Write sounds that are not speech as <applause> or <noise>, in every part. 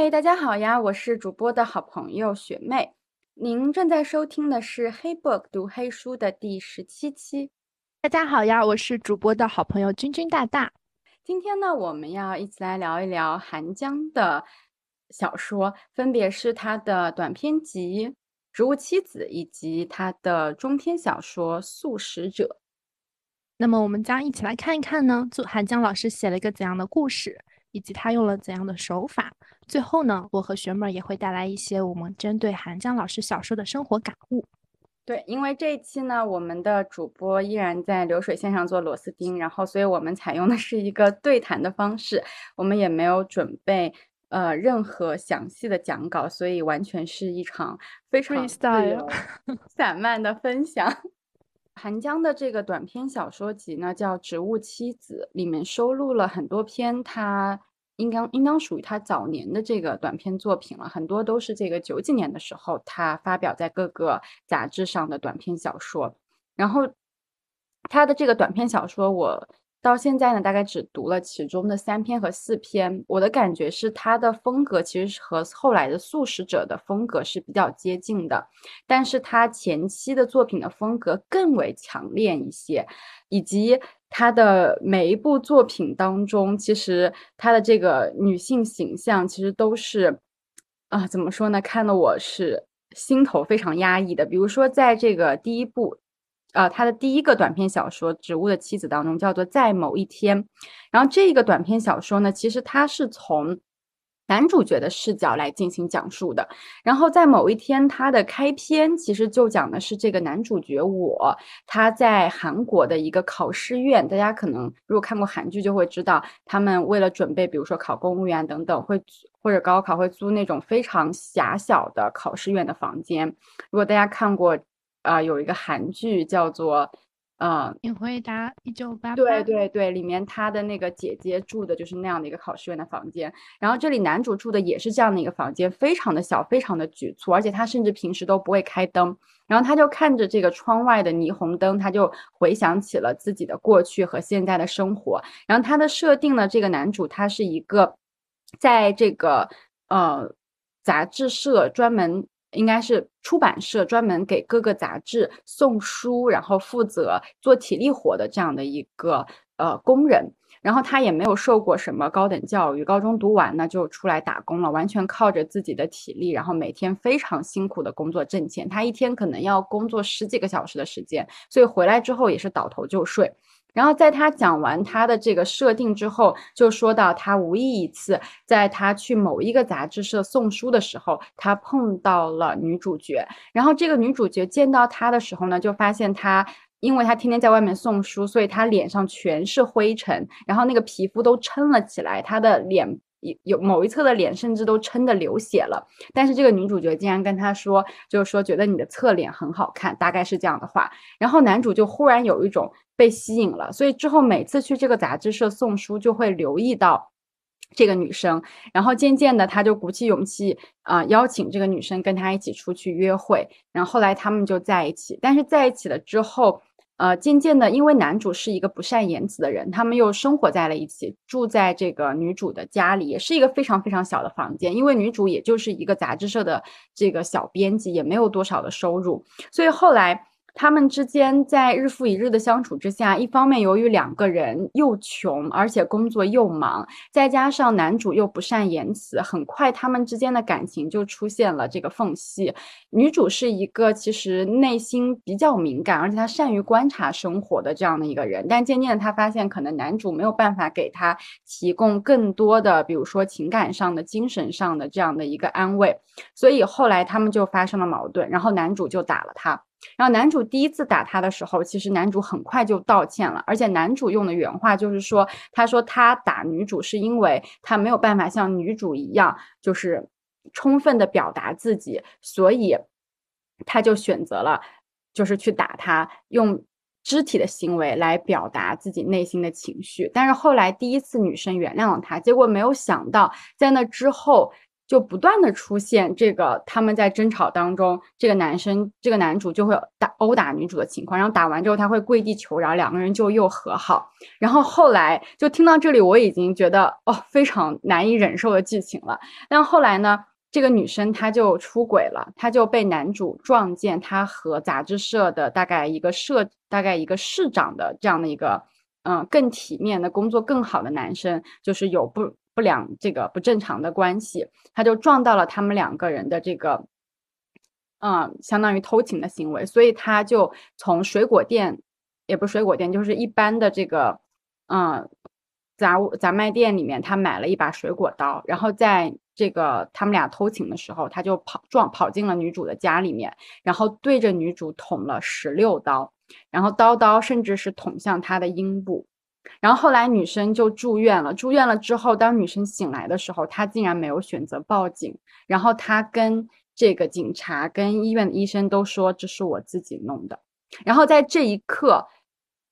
嘿，大家好呀，我是主播的好朋友雪妹。您正在收听的是《黑 book 读黑书》的第十七期。大家好呀，我是主播的好朋友君君大大。今天呢，我们要一起来聊一聊韩江的小说，分别是他的短篇集《植物妻子》以及他的中篇小说《素食者》。那么，我们将一起来看一看呢，就韩江老师写了一个怎样的故事，以及他用了怎样的手法。最后呢，我和学妹也会带来一些我们针对韩江老师小说的生活感悟。对，因为这一期呢，我们的主播依然在流水线上做螺丝钉，然后，所以我们采用的是一个对谈的方式，我们也没有准备呃任何详细的讲稿，所以完全是一场非常自由散漫的分享。韩江的这个短篇小说集呢，叫《植物妻子》，里面收录了很多篇他。应当应当属于他早年的这个短篇作品了，很多都是这个九几年的时候他发表在各个杂志上的短篇小说。然后他的这个短篇小说，我到现在呢大概只读了其中的三篇和四篇。我的感觉是他的风格其实是和后来的素食者的风格是比较接近的，但是他前期的作品的风格更为强烈一些，以及。他的每一部作品当中，其实他的这个女性形象其实都是，啊，怎么说呢？看得我是心头非常压抑的。比如说，在这个第一部，呃，他的第一个短篇小说《植物的妻子》当中，叫做《在某一天》，然后这个短篇小说呢，其实它是从。男主角的视角来进行讲述的，然后在某一天，他的开篇其实就讲的是这个男主角我他在韩国的一个考试院，大家可能如果看过韩剧就会知道，他们为了准备，比如说考公务员等等，会或者高考会租那种非常狭小的考试院的房间。如果大家看过，啊，有一个韩剧叫做。嗯，你回答一九八八。对对对，里面他的那个姐姐住的就是那样的一个考试院的房间，然后这里男主住的也是这样的一个房间，非常的小，非常的局促，而且他甚至平时都不会开灯，然后他就看着这个窗外的霓虹灯，他就回想起了自己的过去和现在的生活。然后他的设定呢，这个男主他是一个在这个呃杂志社专门。应该是出版社专门给各个杂志送书，然后负责做体力活的这样的一个呃工人。然后他也没有受过什么高等教育，高中读完呢就出来打工了，完全靠着自己的体力，然后每天非常辛苦的工作挣钱。他一天可能要工作十几个小时的时间，所以回来之后也是倒头就睡。然后在他讲完他的这个设定之后，就说到他无意一次在他去某一个杂志社送书的时候，他碰到了女主角。然后这个女主角见到他的时候呢，就发现他，因为他天天在外面送书，所以他脸上全是灰尘，然后那个皮肤都撑了起来，他的脸。有有某一侧的脸甚至都撑得流血了，但是这个女主角竟然跟他说，就是说觉得你的侧脸很好看，大概是这样的话。然后男主就忽然有一种被吸引了，所以之后每次去这个杂志社送书，就会留意到这个女生。然后渐渐的，他就鼓起勇气啊，邀请这个女生跟他一起出去约会。然后后来他们就在一起，但是在一起了之后。呃，渐渐的，因为男主是一个不善言辞的人，他们又生活在了一起，住在这个女主的家里，也是一个非常非常小的房间。因为女主也就是一个杂志社的这个小编辑，也没有多少的收入，所以后来。他们之间在日复一日的相处之下，一方面由于两个人又穷，而且工作又忙，再加上男主又不善言辞，很快他们之间的感情就出现了这个缝隙。女主是一个其实内心比较敏感，而且她善于观察生活的这样的一个人，但渐渐的她发现，可能男主没有办法给她提供更多的，比如说情感上的、精神上的这样的一个安慰，所以后来他们就发生了矛盾，然后男主就打了她。然后男主第一次打他的时候，其实男主很快就道歉了，而且男主用的原话就是说，他说他打女主是因为他没有办法像女主一样，就是充分的表达自己，所以他就选择了就是去打他，用肢体的行为来表达自己内心的情绪。但是后来第一次女生原谅了他，结果没有想到在那之后。就不断的出现这个他们在争吵当中，这个男生这个男主就会打殴打女主的情况，然后打完之后他会跪地求饶，两个人就又和好。然后后来就听到这里，我已经觉得哦非常难以忍受的剧情了。但后来呢，这个女生她就出轨了，她就被男主撞见，她和杂志社的大概一个社大概一个市长的这样的一个。嗯，更体面的工作，更好的男生，就是有不不良这个不正常的关系，他就撞到了他们两个人的这个，嗯，相当于偷情的行为，所以他就从水果店，也不是水果店，就是一般的这个，嗯，杂物杂卖店里面，他买了一把水果刀，然后在这个他们俩偷情的时候，他就跑撞跑进了女主的家里面，然后对着女主捅了十六刀。然后刀刀甚至是捅向她的阴部，然后后来女生就住院了。住院了之后，当女生醒来的时候，她竟然没有选择报警。然后她跟这个警察、跟医院的医生都说这是我自己弄的。然后在这一刻，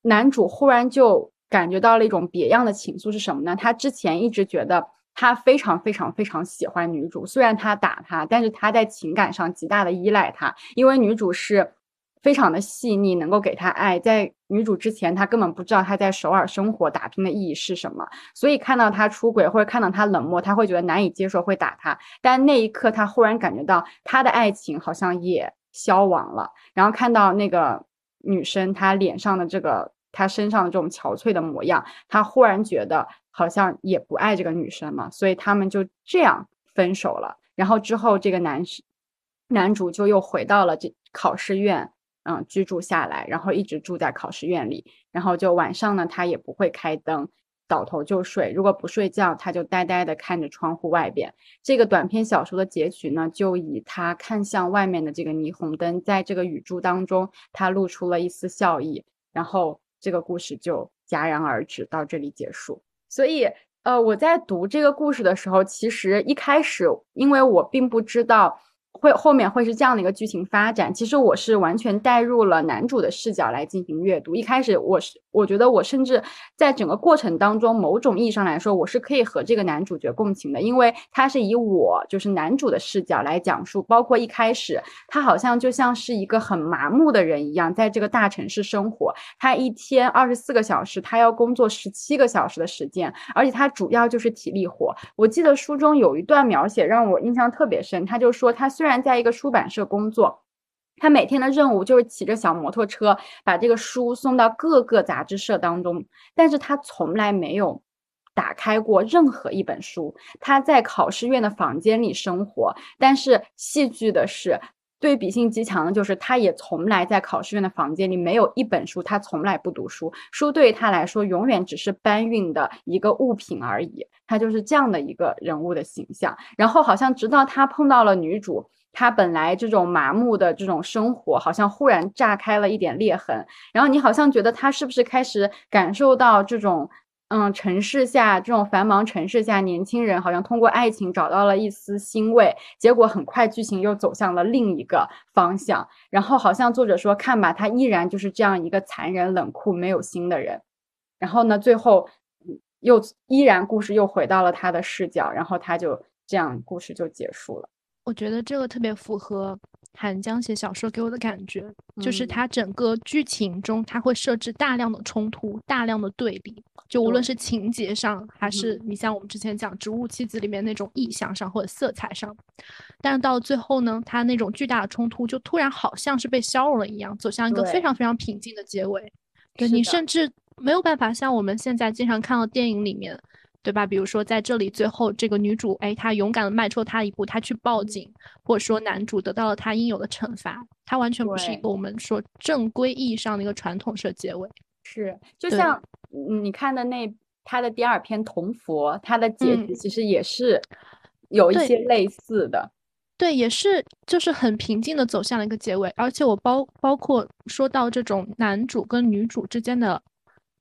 男主忽然就感觉到了一种别样的情愫是什么呢？他之前一直觉得他非常非常非常喜欢女主，虽然他打她，但是他在情感上极大的依赖她，因为女主是。非常的细腻，能够给他爱。在女主之前，他根本不知道他在首尔生活打拼的意义是什么，所以看到他出轨或者看到他冷漠，他会觉得难以接受，会打他。但那一刻，他忽然感觉到他的爱情好像也消亡了。然后看到那个女生，她脸上的这个，她身上的这种憔悴的模样，他忽然觉得好像也不爱这个女生了。所以他们就这样分手了。然后之后，这个男生男主就又回到了这考试院。嗯，居住下来，然后一直住在考试院里，然后就晚上呢，他也不会开灯，倒头就睡。如果不睡觉，他就呆呆的看着窗户外边。这个短篇小说的结局呢，就以他看向外面的这个霓虹灯，在这个雨珠当中，他露出了一丝笑意，然后这个故事就戛然而止，到这里结束。所以，呃，我在读这个故事的时候，其实一开始，因为我并不知道。会后面会是这样的一个剧情发展。其实我是完全带入了男主的视角来进行阅读。一开始我是我觉得我甚至在整个过程当中，某种意义上来说，我是可以和这个男主角共情的，因为他是以我就是男主的视角来讲述。包括一开始他好像就像是一个很麻木的人一样，在这个大城市生活，他一天二十四个小时，他要工作十七个小时的时间，而且他主要就是体力活。我记得书中有一段描写让我印象特别深，他就说他虽然。在一个出版社工作，他每天的任务就是骑着小摩托车把这个书送到各个杂志社当中，但是他从来没有打开过任何一本书。他在考试院的房间里生活，但是戏剧的是对比性极强的，就是他也从来在考试院的房间里没有一本书，他从来不读书，书对于他来说永远只是搬运的一个物品而已。他就是这样的一个人物的形象。然后好像直到他碰到了女主。他本来这种麻木的这种生活，好像忽然炸开了一点裂痕，然后你好像觉得他是不是开始感受到这种，嗯，城市下这种繁忙城市下，年轻人好像通过爱情找到了一丝欣慰。结果很快剧情又走向了另一个方向，然后好像作者说，看吧，他依然就是这样一个残忍、冷酷、没有心的人。然后呢，最后又依然故事又回到了他的视角，然后他就这样故事就结束了。我觉得这个特别符合韩江写小说给我的感觉，就是他整个剧情中他会设置大量的冲突、大量的对立，就无论是情节上，还是你像我们之前讲《植物妻子》里面那种意象上或者色彩上，但是到最后呢，他那种巨大的冲突就突然好像是被消融了一样，走向一个非常非常平静的结尾。对你甚至没有办法像我们现在经常看到电影里面。对吧？比如说在这里，最后这个女主，哎，她勇敢的迈出她一步，她去报警，或者说男主得到了他应有的惩罚，他完全不是一个我们说正规意义上的一个传统式结尾。是，就像你看的那他的第二篇《同佛》，他的结局其实也是有一些类似的。对，也是，就是很平静的走向了一个结尾。而且我包包括说到这种男主跟女主之间的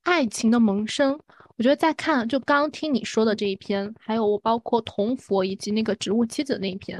爱情的萌生。我觉得在看，就刚刚听你说的这一篇，还有我包括同佛以及那个植物妻子那一篇，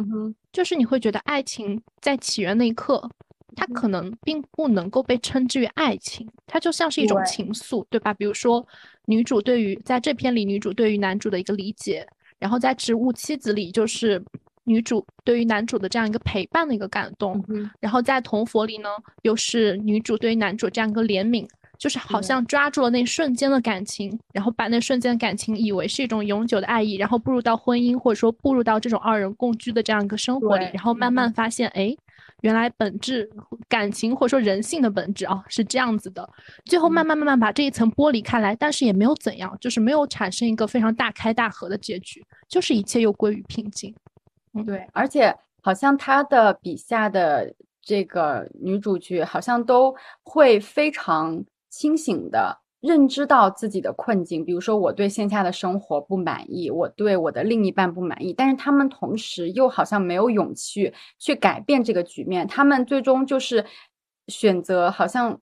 就是你会觉得爱情在起源那一刻，它可能并不能够被称之为爱情，它就像是一种情愫，对吧？比如说女主对于在这篇里女主对于男主的一个理解，然后在植物妻子里就是女主对于男主的这样一个陪伴的一个感动，然后在铜佛里呢，又是女主对于男主这样一个怜悯。就是好像抓住了那瞬间的感情，然后把那瞬间的感情以为是一种永久的爱意，然后步入到婚姻或者说步入到这种二人共居的这样一个生活里，然后慢慢发现，哎，原来本质感情或者说人性的本质啊是这样子的。最后慢慢慢慢把这一层剥离开来，但是也没有怎样，就是没有产生一个非常大开大合的结局，就是一切又归于平静。嗯，对，而且好像他的笔下的这个女主角好像都会非常。清醒的认知到自己的困境，比如说我对线下的生活不满意，我对我的另一半不满意，但是他们同时又好像没有勇气去改变这个局面，他们最终就是选择好像。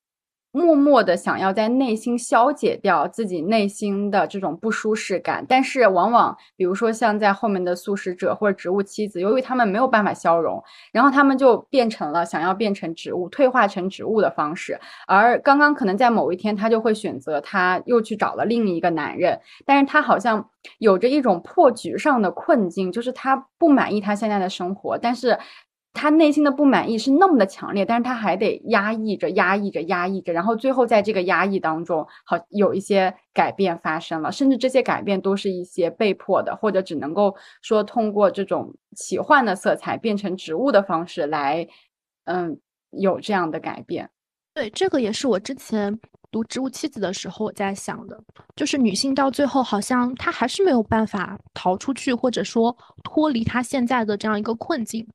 默默的想要在内心消解掉自己内心的这种不舒适感，但是往往，比如说像在后面的素食者或者植物妻子，由于他们没有办法消融，然后他们就变成了想要变成植物、退化成植物的方式。而刚刚可能在某一天，他就会选择，他又去找了另一个男人，但是他好像有着一种破局上的困境，就是他不满意他现在的生活，但是。他内心的不满意是那么的强烈，但是他还得压抑着、压抑着、压抑着，然后最后在这个压抑当中，好有一些改变发生了，甚至这些改变都是一些被迫的，或者只能够说通过这种奇幻的色彩变成植物的方式来，嗯，有这样的改变。对，这个也是我之前。读《植物妻子》的时候，我在想的，就是女性到最后好像她还是没有办法逃出去，或者说脱离她现在的这样一个困境。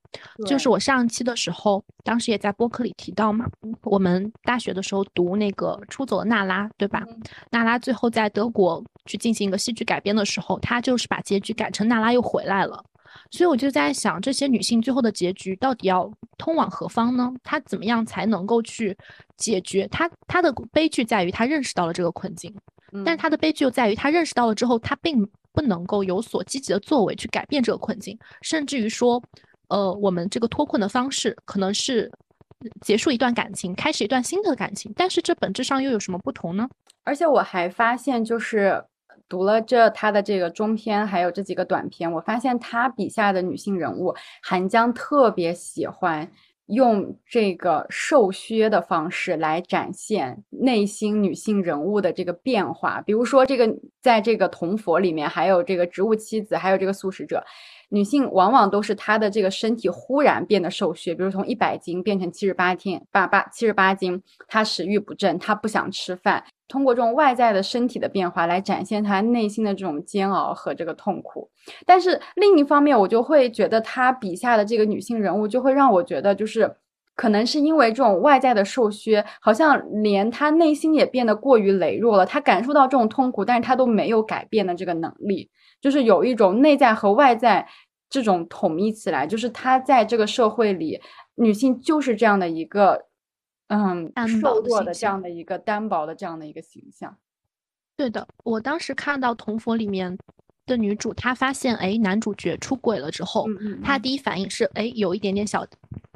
就是我上一期的时候，当时也在播客里提到嘛，我们大学的时候读那个《出走的娜拉》，对吧？娜拉最后在德国去进行一个戏剧改编的时候，她就是把结局改成娜拉又回来了。所以我就在想，这些女性最后的结局到底要通往何方呢？她怎么样才能够去解决她？她的悲剧在于她认识到了这个困境，但是她的悲剧又在于她认识到了之后，她并不能够有所积极的作为去改变这个困境，甚至于说，呃，我们这个脱困的方式可能是结束一段感情，开始一段新的感情，但是这本质上又有什么不同呢？而且我还发现，就是。读了这他的这个中篇，还有这几个短篇，我发现他笔下的女性人物，韩江特别喜欢用这个瘦削的方式来展现内心女性人物的这个变化。比如说，这个在这个铜佛里面，还有这个植物妻子，还有这个素食者，女性往往都是她的这个身体忽然变得瘦削，比如从一百斤变成七十八天八八七十八斤，她食欲不振，她不想吃饭。通过这种外在的身体的变化来展现他内心的这种煎熬和这个痛苦，但是另一方面，我就会觉得他笔下的这个女性人物就会让我觉得，就是可能是因为这种外在的受削，好像连他内心也变得过于羸弱了。他感受到这种痛苦，但是他都没有改变的这个能力，就是有一种内在和外在这种统一起来，就是他在这个社会里，女性就是这样的一个。嗯，瘦弱的这样的一个单薄的这样的一个形象，对的。我当时看到《铜佛》里面的女主，她发现哎男主角出轨了之后，她第一反应是哎有一点点小，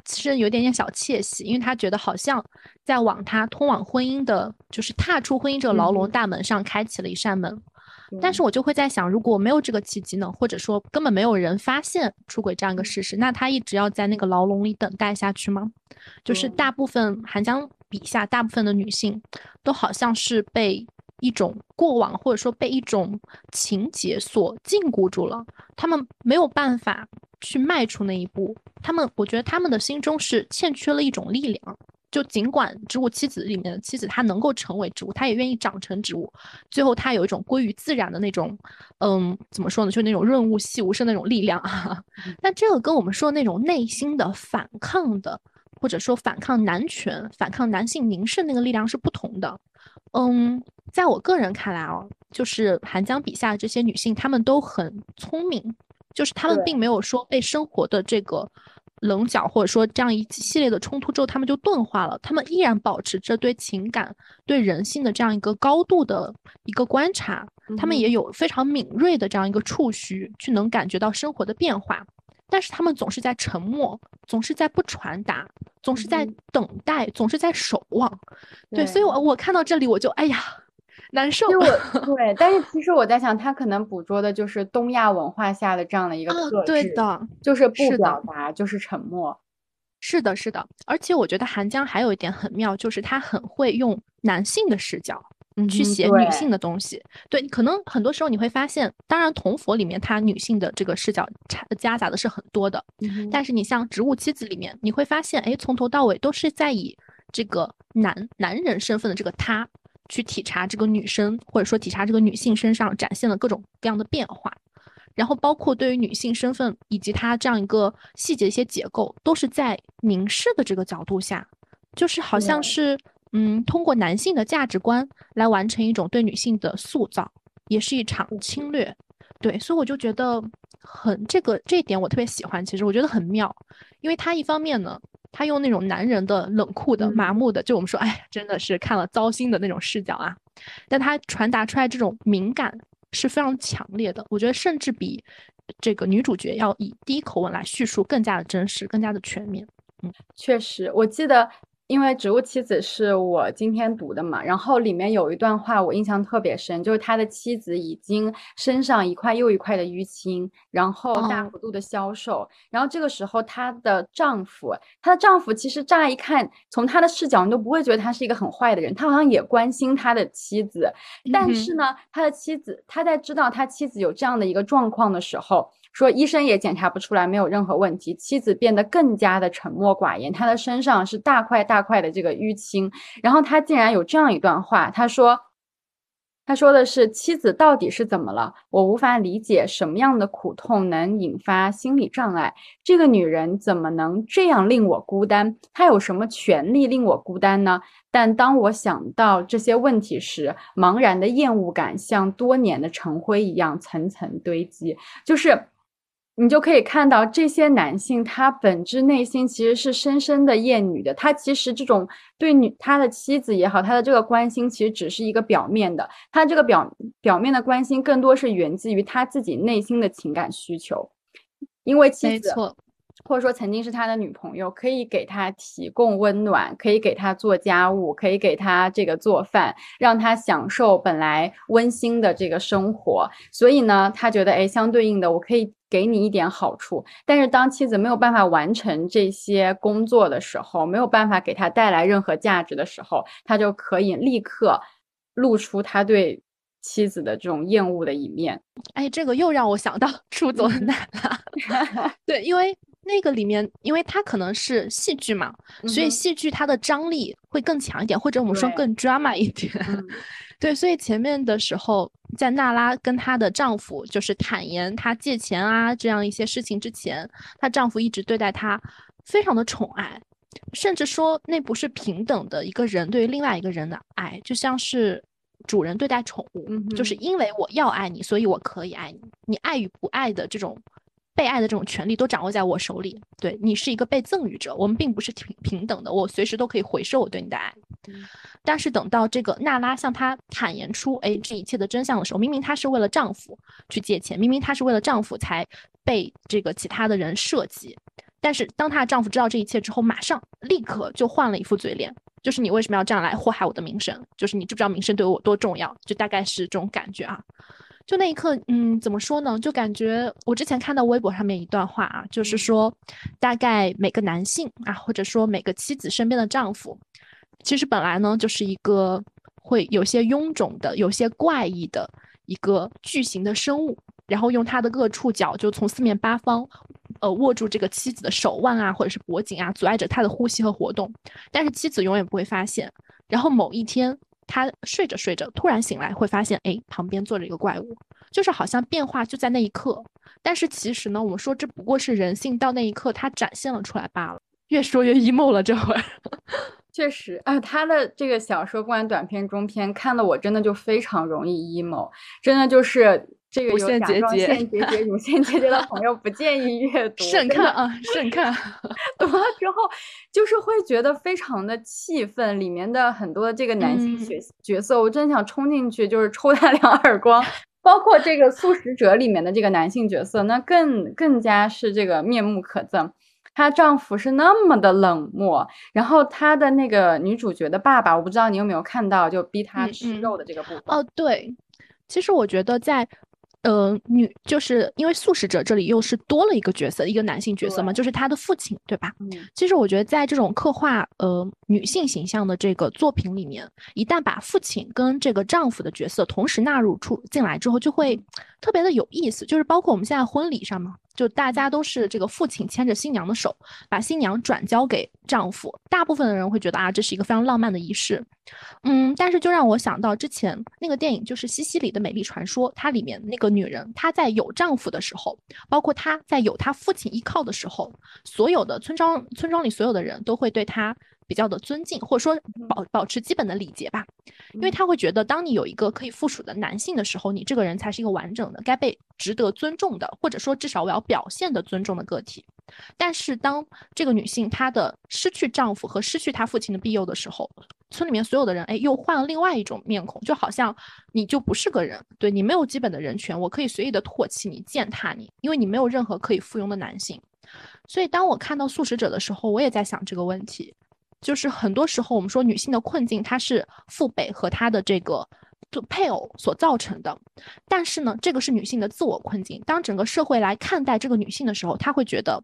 是有一点点小窃喜，因为她觉得好像在往她通往婚姻的，就是踏出婚姻这个牢笼大门上开启了一扇门。但是我就会在想，如果没有这个契机呢，或者说根本没有人发现出轨这样一个事实，那他一直要在那个牢笼里等待下去吗？就是大部分韩江笔下大部分的女性，都好像是被一种过往或者说被一种情节所禁锢住了，他们没有办法去迈出那一步，他们我觉得他们的心中是欠缺了一种力量。就尽管植物妻子里面的妻子她能够成为植物，她也愿意长成植物，最后她有一种归于自然的那种，嗯，怎么说呢？就那种润物细无声那种力量啊。<laughs> 但这个跟我们说的那种内心的反抗的，或者说反抗男权、反抗男性凝视那个力量是不同的。嗯，在我个人看来哦，就是韩江笔下的这些女性，她们都很聪明，就是她们并没有说被生活的这个。棱角，或者说这样一系列的冲突之后，他们就钝化了。他们依然保持着对情感、对人性的这样一个高度的一个观察，他们也有非常敏锐的这样一个触须，去能感觉到生活的变化。但是他们总是在沉默，总是在不传达，总是在等待，总是在守望。对，所以，我我看到这里，我就哎呀。难受。对，但是其实我在想，他可能捕捉的就是东亚文化下的这样的一个特质，对的，就是不表达，就是沉默。是的，是的，而且我觉得韩江还有一点很妙，就是他很会用男性的视角。去写女性的东西，对，可能很多时候你会发现，当然同佛里面它女性的这个视角掺夹杂的是很多的，但是你像植物妻子里面，你会发现，哎，从头到尾都是在以这个男男人身份的这个他去体察这个女生，或者说体察这个女性身上展现了各种各样的变化，然后包括对于女性身份以及她这样一个细节一些结构，都是在凝视的这个角度下，就是好像是。嗯，通过男性的价值观来完成一种对女性的塑造，也是一场侵略。对，所以我就觉得很这个这一点我特别喜欢。其实我觉得很妙，因为他一方面呢，他用那种男人的冷酷的、麻木的，就我们说，哎，真的是看了糟心的那种视角啊。但他传达出来这种敏感是非常强烈的。我觉得甚至比这个女主角要以第一口吻来叙述更加的真实、更加的全面。嗯，确实，我记得。因为《植物妻子》是我今天读的嘛，然后里面有一段话我印象特别深，就是他的妻子已经身上一块又一块的淤青，然后大幅度的消瘦，然后这个时候她的丈夫，她的丈夫其实乍一看，从他的视角你都不会觉得他是一个很坏的人，他好像也关心他的妻子，但是。呢，他的妻子他在知道他妻子有这样的一个状况的时候。说医生也检查不出来，没有任何问题。妻子变得更加的沉默寡言，她的身上是大块大块的这个淤青。然后他竟然有这样一段话，他说：“他说的是妻子到底是怎么了？我无法理解什么样的苦痛能引发心理障碍。这个女人怎么能这样令我孤单？她有什么权利令我孤单呢？但当我想到这些问题时，茫然的厌恶感像多年的尘灰一样层层堆积，就是。”你就可以看到这些男性，他本质内心其实是深深的厌女的。他其实这种对女他的妻子也好，他的这个关心其实只是一个表面的。他这个表表面的关心，更多是源自于他自己内心的情感需求。因为妻子，或者说曾经是他的女朋友，可以给他提供温暖，可以给他做家务，可以给他这个做饭，让他享受本来温馨的这个生活。所以呢，他觉得，哎，相对应的，我可以。给你一点好处，但是当妻子没有办法完成这些工作的时候，没有办法给他带来任何价值的时候，他就可以立刻露出他对妻子的这种厌恶的一面。哎，这个又让我想到 <laughs> 出走的奶了。<laughs> 对，因为那个里面，因为它可能是戏剧嘛，所以戏剧它的张力会更强一点，或者我们说更 drama 一点。<laughs> 对，所以前面的时候，在娜拉跟她的丈夫就是坦言她借钱啊这样一些事情之前，她丈夫一直对待她非常的宠爱，甚至说那不是平等的一个人对于另外一个人的爱，就像是主人对待宠物，就是因为我要爱你，所以我可以爱你，你爱与不爱的这种。被爱的这种权利都掌握在我手里，对你是一个被赠予者，我们并不是平平等的，我随时都可以回收我对你的爱。但是等到这个娜拉向他坦言出，哎，这一切的真相的时候，明明她是为了丈夫去借钱，明明她是为了丈夫才被这个其他的人设计，但是当她的丈夫知道这一切之后，马上立刻就换了一副嘴脸，就是你为什么要这样来祸害我的名声？就是你知不知道名声对我多重要？就大概是这种感觉啊。就那一刻，嗯，怎么说呢？就感觉我之前看到微博上面一段话啊，就是说，大概每个男性啊，或者说每个妻子身边的丈夫，其实本来呢就是一个会有些臃肿的、有些怪异的一个巨型的生物，然后用他的各触角就从四面八方，呃，握住这个妻子的手腕啊，或者是脖颈啊，阻碍着他的呼吸和活动。但是妻子永远不会发现。然后某一天。他睡着睡着，突然醒来，会发现，哎，旁边坐着一个怪物，就是好像变化就在那一刻。但是其实呢，我们说这不过是人性到那一刻他展现了出来罢了。越说越 emo 了，这会儿。<laughs> 确实啊，他的这个小说，不管短篇、中篇，看的我真的就非常容易 emo，真的就是这个有甲状腺结节、乳腺结节的朋友不建议阅 <laughs> 读，慎看啊，慎看。<laughs> 读了之后，就是会觉得非常的气愤，里面的很多的这个男性角角色，我真的想冲进去就是抽他两耳光。包括这个《素食者》里面的这个男性角色，那更更加是这个面目可憎。她丈夫是那么的冷漠，然后她的那个女主角的爸爸，我不知道你有没有看到，就逼她吃肉的这个部分。哦，对，其实我觉得在。呃，女就是因为素食者这里又是多了一个角色，一个男性角色嘛，就是他的父亲，对吧？嗯，其实我觉得在这种刻画呃女性形象的这个作品里面，一旦把父亲跟这个丈夫的角色同时纳入出进来之后，就会特别的有意思。就是包括我们现在婚礼上嘛。就大家都是这个父亲牵着新娘的手，把新娘转交给丈夫。大部分的人会觉得啊，这是一个非常浪漫的仪式。嗯，但是就让我想到之前那个电影，就是西西里的美丽传说，它里面那个女人，她在有丈夫的时候，包括她在有她父亲依靠的时候，所有的村庄村庄里所有的人都会对她。比较的尊敬，或者说保保持基本的礼节吧，因为他会觉得，当你有一个可以附属的男性的时候，你这个人才是一个完整的、该被值得尊重的，或者说至少我要表现的尊重的个体。但是当这个女性她的失去丈夫和失去她父亲的庇佑的时候，村里面所有的人哎又换了另外一种面孔，就好像你就不是个人，对你没有基本的人权，我可以随意的唾弃你、践踏你，因为你没有任何可以附庸的男性。所以当我看到素食者的时候，我也在想这个问题。就是很多时候，我们说女性的困境，它是父辈和她的这个配偶所造成的。但是呢，这个是女性的自我困境。当整个社会来看待这个女性的时候，她会觉得，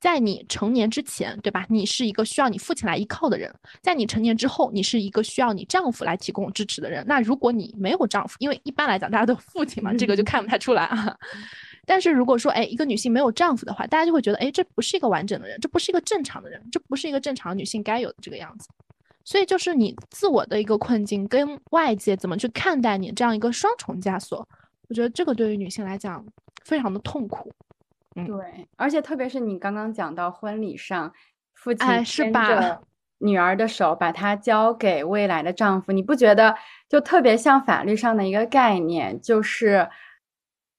在你成年之前，对吧？你是一个需要你父亲来依靠的人；在你成年之后，你是一个需要你丈夫来提供支持的人。那如果你没有丈夫，因为一般来讲大家都父亲嘛，这个就看不太出来啊。但是如果说，哎，一个女性没有丈夫的话，大家就会觉得，哎，这不是一个完整的人，这不是一个正常的人，这不是一个正常女性该有的这个样子。所以就是你自我的一个困境跟外界怎么去看待你这样一个双重枷锁，我觉得这个对于女性来讲非常的痛苦。嗯，对，而且特别是你刚刚讲到婚礼上，父亲牵着女儿的手，把她交给未来的丈夫，你不觉得就特别像法律上的一个概念，就是。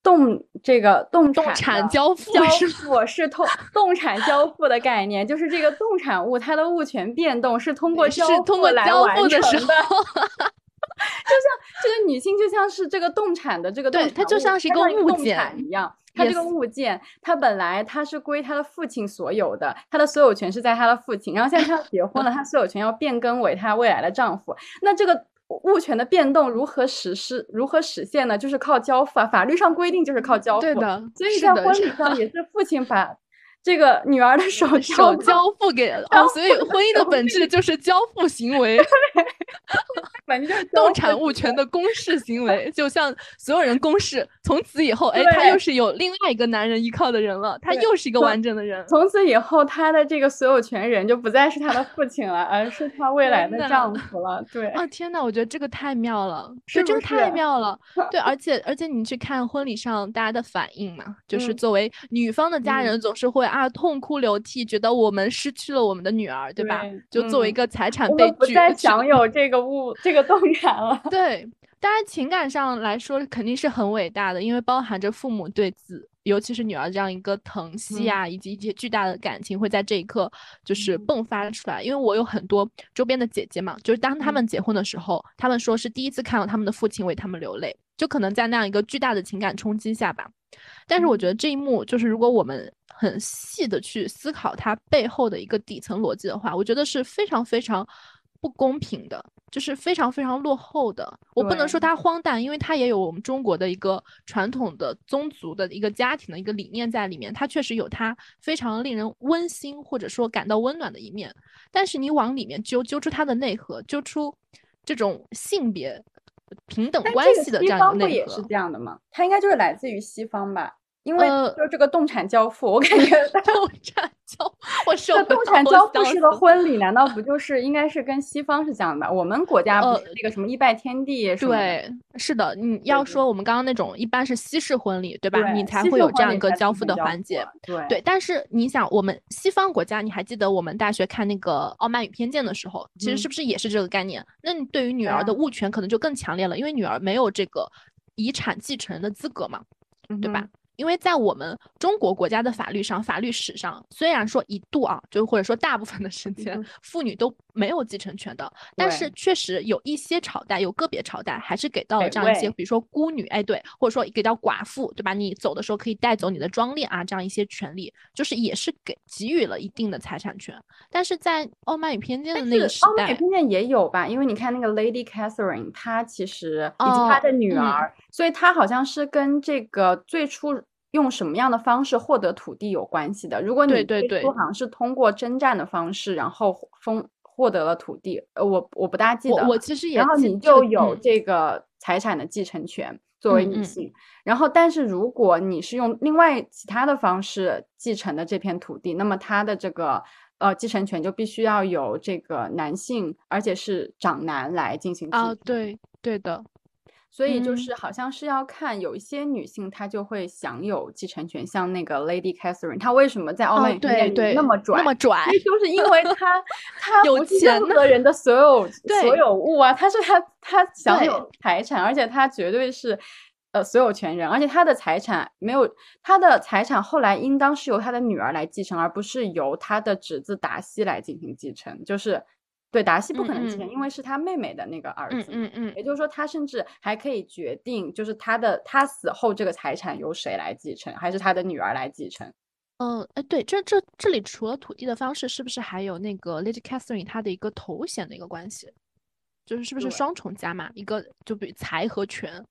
动这个动产交付交付是通动产交付的概念，就是这个动产物它的物权变动是通过交付来完成的。<laughs> 就像这个女性就像是这个动产的这个对，它就像是一个物件一样。它这个物件，它本来它是归他的父亲所有的，它的所有权是在他的父亲。然后现在他结婚了，他所有权要变更为他未来的丈夫。那这个。物权的变动如何实施？如何实现呢？就是靠交付啊！法律上规定就是靠交付。对的，所以在婚礼上也是父亲把这个女儿的手 <laughs> 手交付给了。哦，所以婚姻的本质就是交付行为。<laughs> 动产物权的公示行为，就像所有人公示，从此以后，哎，他又是有另外一个男人依靠的人了，他又是一个完整的人。从此以后，他的这个所有权人就不再是他的父亲了，而是他未来的丈夫了。对，啊，天呐，我觉得这个太妙了，是这个太妙了。<laughs> 对，而且而且你去看婚礼上大家的反应嘛，就是作为女方的家人总是会啊痛哭流涕，觉得我们失去了我们的女儿，对吧？就作为一个财产被不再享有这个物这个动产了。对，当然情感上来说肯定是很伟大的，因为包含着父母对子，尤其是女儿这样一个疼惜啊，以及一些巨大的感情会在这一刻就是迸发出来。因为我有很多周边的姐姐嘛，就是当他们结婚的时候，他们说是第一次看到他们的父亲为他们流泪，就可能在那样一个巨大的情感冲击下吧。但是我觉得这一幕就是如果我们很细的去思考它背后的一个底层逻辑的话，我觉得是非常非常不公平的。就是非常非常落后的，我不能说它荒诞，因为它也有我们中国的一个传统的宗族的一个家庭的一个理念在里面，它确实有它非常令人温馨或者说感到温暖的一面。但是你往里面揪揪出它的内核，揪出这种性别平等关系的这样的内核，也是这样的吗？它应该就是来自于西方吧。因为就这个动产交付，我感觉 <laughs> 动产交，<laughs> 我受动产交付式的婚礼，难道不 <laughs> 就是应该是跟西方是这样的吧？我们国家不是那个什么一拜天地，对，是的。你要说我们刚刚那种一般是西式婚礼，对吧？你才会有这样一个交付的环节，对对。但是你想，我们西方国家，你还记得我们大学看那个《傲慢与偏见》的时候，其实是不是也是这个概念？那你对于女儿的物权可能就更强烈了，因为女儿没有这个遗产继承人的资格嘛，对吧？因为在我们中国国家的法律上，法律史上虽然说一度啊，就或者说大部分的时间，妇女都没有继承权的，但是确实有一些朝代，有个别朝代还是给到了这样一些，比如说孤女，哎，对，或者说给到寡妇，对吧？你走的时候可以带走你的庄链啊，这样一些权利，就是也是给给予了一定的财产权。但是在《傲慢与偏见》的那个时代，《傲慢与偏见》也有吧？因为你看那个 Lady Catherine，她其实以及她的女儿，所以她好像是跟这个最初。用什么样的方式获得土地有关系的？如果你对对好像是通过征战的方式，然后封获得了土地，呃，我我不大记得。我其实也。然后你就有这个财产的继承权，作为女性。然后，但是如果你是用另外其他的方式继承的这片土地，那么它的这个呃继承权就必须要有这个男性，而且是长男来进行继承。啊，对，对的。所以就是好像是要看有一些女性她就会享有继承权，像那个 Lady Catherine，她为什么在奥美对对那么拽？那么拽，就是因为她 <laughs> 她有钱的人的所有所有物啊，她是她她享有财产，而且她绝对是呃所有权人，而且她的财产没有她的财产后来应当是由她的女儿来继承，而不是由她的侄子达西来进行继承，就是。对，达西不可能继承，因为是他妹妹的那个儿子。嗯嗯嗯。也就是说，他甚至还可以决定，就是他的他死后这个财产由谁来继承，还是他的女儿来继承。嗯，哎，对，这这这里除了土地的方式，是不是还有那个 Lady Catherine 她的一个头衔的一个关系？就是是不是双重加码？一个就比财和权。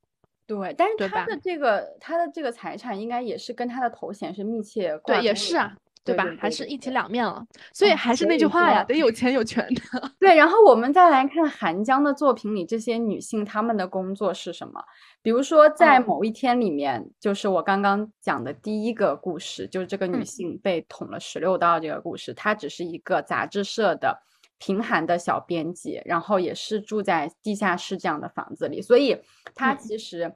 对，但是他的这个他的这个财产应该也是跟他的头衔是密切对，也是啊。对吧？还是一体两面了，所以还是那句话呀，得有钱有权的。<laughs> 对，然后我们再来看韩江的作品里这些女性，她们的工作是什么？比如说在某一天里面，就是我刚刚讲的第一个故事，就是这个女性被捅了十六刀这个故事。她只是一个杂志社的贫寒的小编辑，然后也是住在地下室这样的房子里，所以她其实。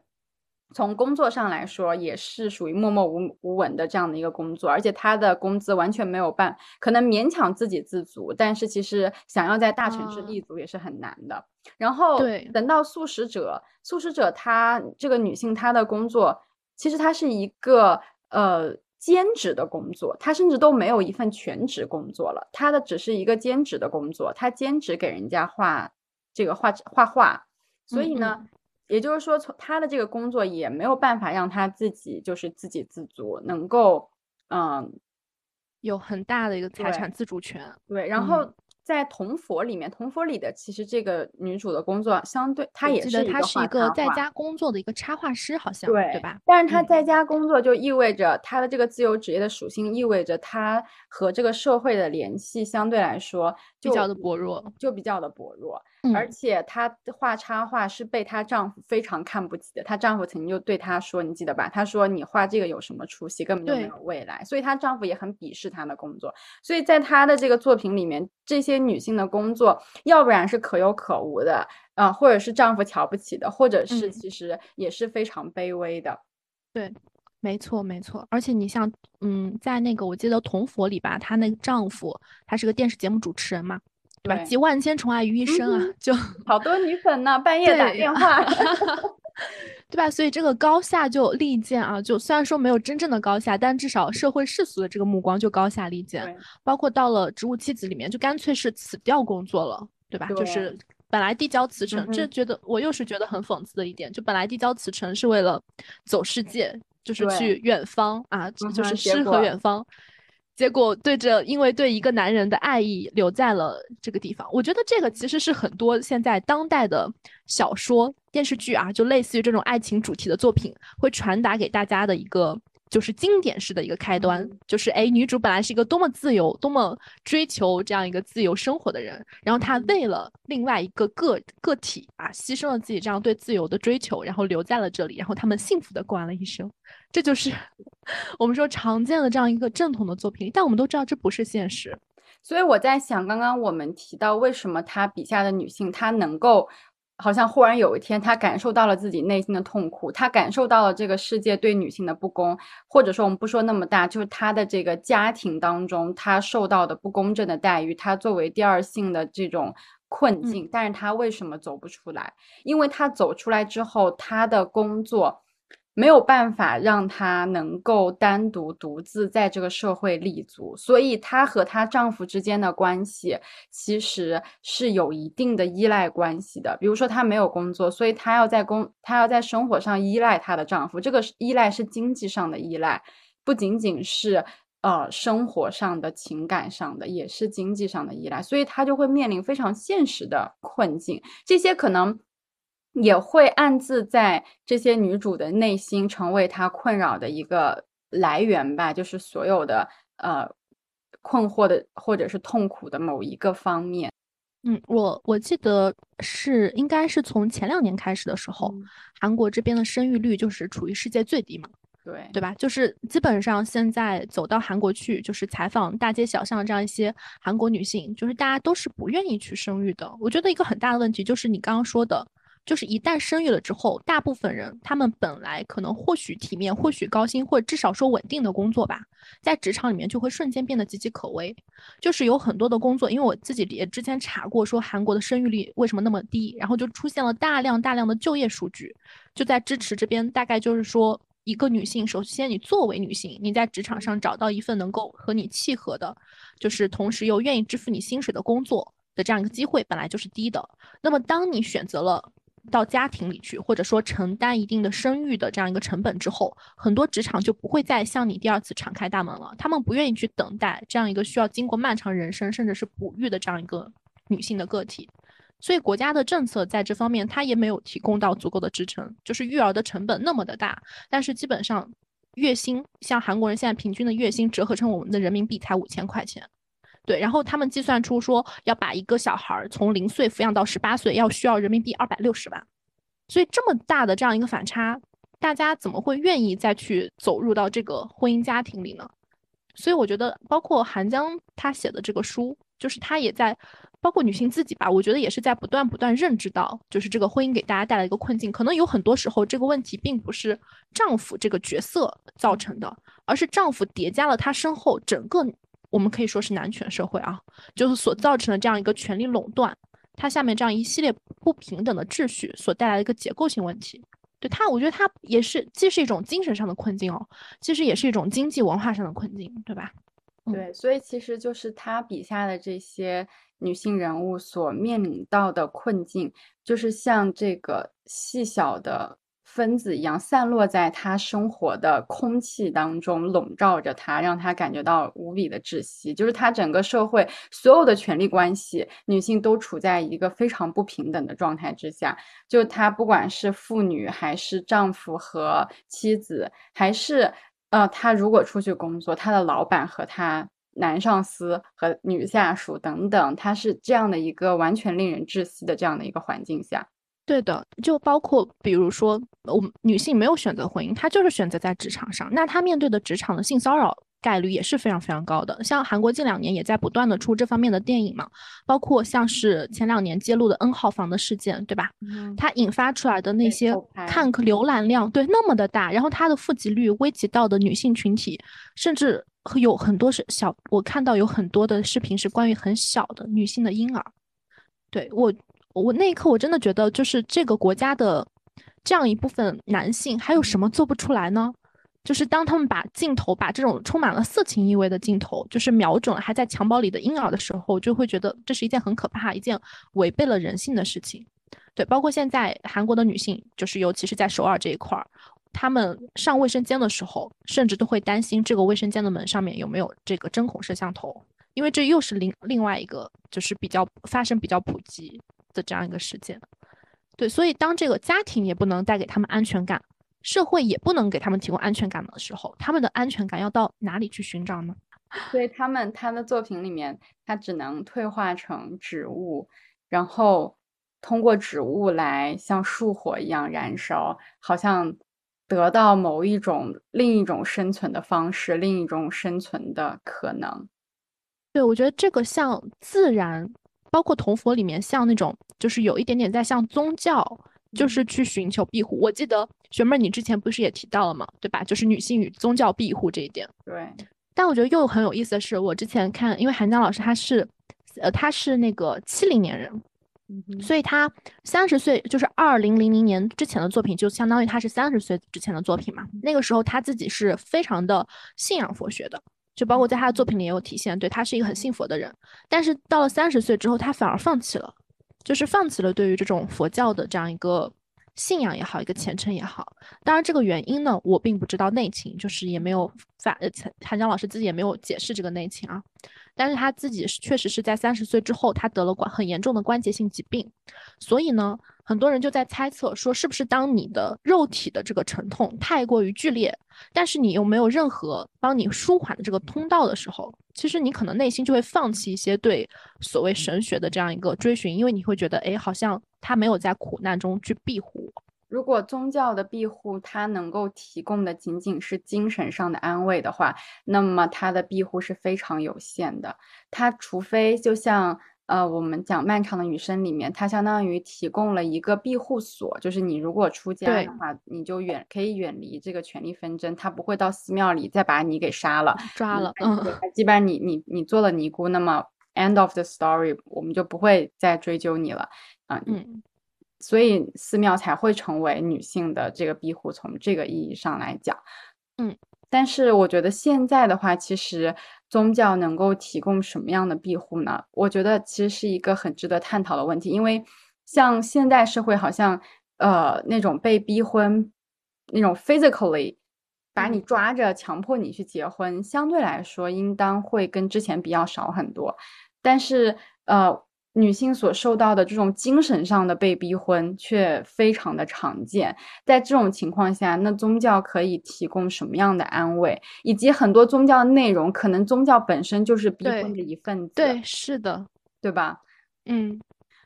从工作上来说，也是属于默默无无闻的这样的一个工作，而且他的工资完全没有办，可能勉强自给自足，但是其实想要在大城市立足也是很难的。然后，对，等到素食者，素食者她这个女性，她的工作其实她是一个呃兼职的工作，她甚至都没有一份全职工作了，她的只是一个兼职的工作，她兼职给人家画这个画画画，所以呢。也就是说，从他的这个工作也没有办法让他自己就是自给自足，能够嗯有很大的一个财产自主权。对，然后。在《同佛》里面，《同佛》里的其实这个女主的工作相对，她也是她是一个在家工作的一个插画师，好像对对吧？但是她在家工作就意味着她的这个自由职业的属性，意味着她和这个社会的联系相对来说比较的薄弱，就比较的薄弱。而且她画插画是被她丈夫非常看不起的，她丈夫曾经就对她说：“你记得吧？”她说：“你画这个有什么出息？根本就没有未来。”所以她丈夫也很鄙视她的工作。所以在她的这个作品里面，这些女性的工作，要不然是可有可无的，啊，或者是丈夫瞧不起的，或者是其实也是非常卑微的。对，没错没错。而且你像，嗯，在那个我记得《同佛》里吧，她那个丈夫，他是个电视节目主持人嘛。对吧？集万千宠爱于一身啊，就好多女粉呢，半夜打电话，<laughs> 对吧？所以这个高下就立见啊，就虽然说没有真正的高下，但至少社会世俗的这个目光就高下立见。包括到了《植物妻子》里面，就干脆是辞掉工作了，对吧？就是本来递交辞呈，这觉得我又是觉得很讽刺的一点，就本来递交辞呈是为了走世界，就是去远方啊，就是诗和远方。结果对着，因为对一个男人的爱意留在了这个地方。我觉得这个其实是很多现在当代的小说、电视剧啊，就类似于这种爱情主题的作品，会传达给大家的一个。就是经典式的一个开端，就是哎，女主本来是一个多么自由、多么追求这样一个自由生活的人，然后她为了另外一个个个体啊，牺牲了自己这样对自由的追求，然后留在了这里，然后他们幸福的过完了一生。这就是 <laughs> 我们说常见的这样一个正统的作品，但我们都知道这不是现实。所以我在想，刚刚我们提到为什么他笔下的女性她能够。好像忽然有一天，她感受到了自己内心的痛苦，她感受到了这个世界对女性的不公，或者说我们不说那么大，就是她的这个家庭当中，她受到的不公正的待遇，她作为第二性的这种困境，但是他为什么走不出来？因为他走出来之后，他的工作没有办法让她能够单独独自在这个社会立足，所以她和她丈夫之间的关系其实是有一定的依赖关系的。比如说，她没有工作，所以她要在工，她要在生活上依赖她的丈夫，这个依赖是经济上的依赖，不仅仅是呃生活上的、情感上的，也是经济上的依赖，所以她就会面临非常现实的困境。这些可能。也会暗自在这些女主的内心成为她困扰的一个来源吧，就是所有的呃困惑的或者是痛苦的某一个方面。嗯，我我记得是应该是从前两年开始的时候，韩国这边的生育率就是处于世界最低嘛，对对吧？就是基本上现在走到韩国去，就是采访大街小巷这样一些韩国女性，就是大家都是不愿意去生育的。我觉得一个很大的问题就是你刚刚说的。就是一旦生育了之后，大部分人他们本来可能或许体面、或许高薪，或至少说稳定的工作吧，在职场里面就会瞬间变得岌岌可危。就是有很多的工作，因为我自己也之前查过，说韩国的生育率为什么那么低，然后就出现了大量大量的就业数据，就在支持这边。大概就是说，一个女性，首先你作为女性，你在职场上找到一份能够和你契合的，就是同时又愿意支付你薪水的工作的这样一个机会，本来就是低的。那么当你选择了，到家庭里去，或者说承担一定的生育的这样一个成本之后，很多职场就不会再向你第二次敞开大门了。他们不愿意去等待这样一个需要经过漫长人生，甚至是哺育的这样一个女性的个体。所以国家的政策在这方面，它也没有提供到足够的支撑。就是育儿的成本那么的大，但是基本上月薪像韩国人现在平均的月薪折合成我们的人民币才五千块钱。对，然后他们计算出说要把一个小孩儿从零岁抚养到十八岁，要需要人民币二百六十万，所以这么大的这样一个反差，大家怎么会愿意再去走入到这个婚姻家庭里呢？所以我觉得，包括韩江他写的这个书，就是他也在，包括女性自己吧，我觉得也是在不断不断认知到，就是这个婚姻给大家带来一个困境，可能有很多时候这个问题并不是丈夫这个角色造成的，而是丈夫叠加了他身后整个。我们可以说是男权社会啊，就是所造成的这样一个权力垄断，它下面这样一系列不平等的秩序所带来的一个结构性问题。对它，我觉得它也是既是一种精神上的困境哦，其实也是一种经济文化上的困境，对吧？对，所以其实就是他笔下的这些女性人物所面临到的困境，就是像这个细小的。分子一样散落在他生活的空气当中，笼罩着他，让他感觉到无比的窒息。就是他整个社会所有的权力关系，女性都处在一个非常不平等的状态之下。就他不管是妇女，还是丈夫和妻子，还是呃，他如果出去工作，他的老板和他男上司和女下属等等，他是这样的一个完全令人窒息的这样的一个环境下。对的，就包括比如说，我们女性没有选择婚姻，她就是选择在职场上，那她面对的职场的性骚扰概率也是非常非常高的。像韩国近两年也在不断的出这方面的电影嘛，包括像是前两年揭露的 N 号房的事件，对吧？它引发出来的那些看浏览量，对那么的大，然后它的负极率危及到的女性群体，甚至有很多是小，我看到有很多的视频是关于很小的女性的婴儿，对我。我那一刻我真的觉得，就是这个国家的这样一部分男性，还有什么做不出来呢？就是当他们把镜头把这种充满了色情意味的镜头，就是瞄准还在襁褓里的婴儿的时候，就会觉得这是一件很可怕、一件违背了人性的事情。对，包括现在韩国的女性，就是尤其是在首尔这一块儿，她们上卫生间的时候，甚至都会担心这个卫生间的门上面有没有这个针孔摄像头，因为这又是另另外一个就是比较发生比较普及。的这样一个事件，对，所以当这个家庭也不能带给他们安全感，社会也不能给他们提供安全感的时候，他们的安全感要到哪里去寻找呢？<laughs> 所以他们他的作品里面，他只能退化成植物，然后通过植物来像树火一样燃烧，好像得到某一种另一种生存的方式，另一种生存的可能。对，我觉得这个像自然。包括同佛里面，像那种就是有一点点在像宗教，就是去寻求庇护。我记得学妹，你之前不是也提到了吗？对吧？就是女性与宗教庇护这一点。对。但我觉得又很有意思的是，我之前看，因为韩江老师他是，呃，他是那个七零年人，所以他三十岁，就是二零零零年之前的作品，就相当于他是三十岁之前的作品嘛。那个时候他自己是非常的信仰佛学的，就包括在他的作品里也有体现，对他是一个很信佛的人。但是到了三十岁之后，他反而放弃了，就是放弃了对于这种佛教的这样一个。信仰也好，一个虔诚也好，当然这个原因呢，我并不知道内情，就是也没有发呃，韩江老师自己也没有解释这个内情啊。但是他自己是确实是在三十岁之后，他得了关很严重的关节性疾病，所以呢，很多人就在猜测说，是不是当你的肉体的这个疼痛太过于剧烈，但是你又没有任何帮你舒缓的这个通道的时候，其实你可能内心就会放弃一些对所谓神学的这样一个追寻，因为你会觉得，哎，好像他没有在苦难中去庇护。如果宗教的庇护它能够提供的仅仅是精神上的安慰的话，那么它的庇护是非常有限的。它除非就像呃我们讲《漫长的余生》里面，它相当于提供了一个庇护所，就是你如果出家的话，你就远可以远离这个权力纷争，他不会到寺庙里再把你给杀了、抓了。嗯，基本上你你你做了尼姑，那么 end of the story，我们就不会再追究你了。啊，嗯。所以寺庙才会成为女性的这个庇护，从这个意义上来讲，嗯，但是我觉得现在的话，其实宗教能够提供什么样的庇护呢？我觉得其实是一个很值得探讨的问题，因为像现代社会，好像呃那种被逼婚，那种 physically 把你抓着强迫你去结婚，相对来说应当会跟之前比较少很多，但是呃。女性所受到的这种精神上的被逼婚却非常的常见，在这种情况下，那宗教可以提供什么样的安慰？以及很多宗教的内容，可能宗教本身就是逼婚的一份子。对，是的，对吧？嗯，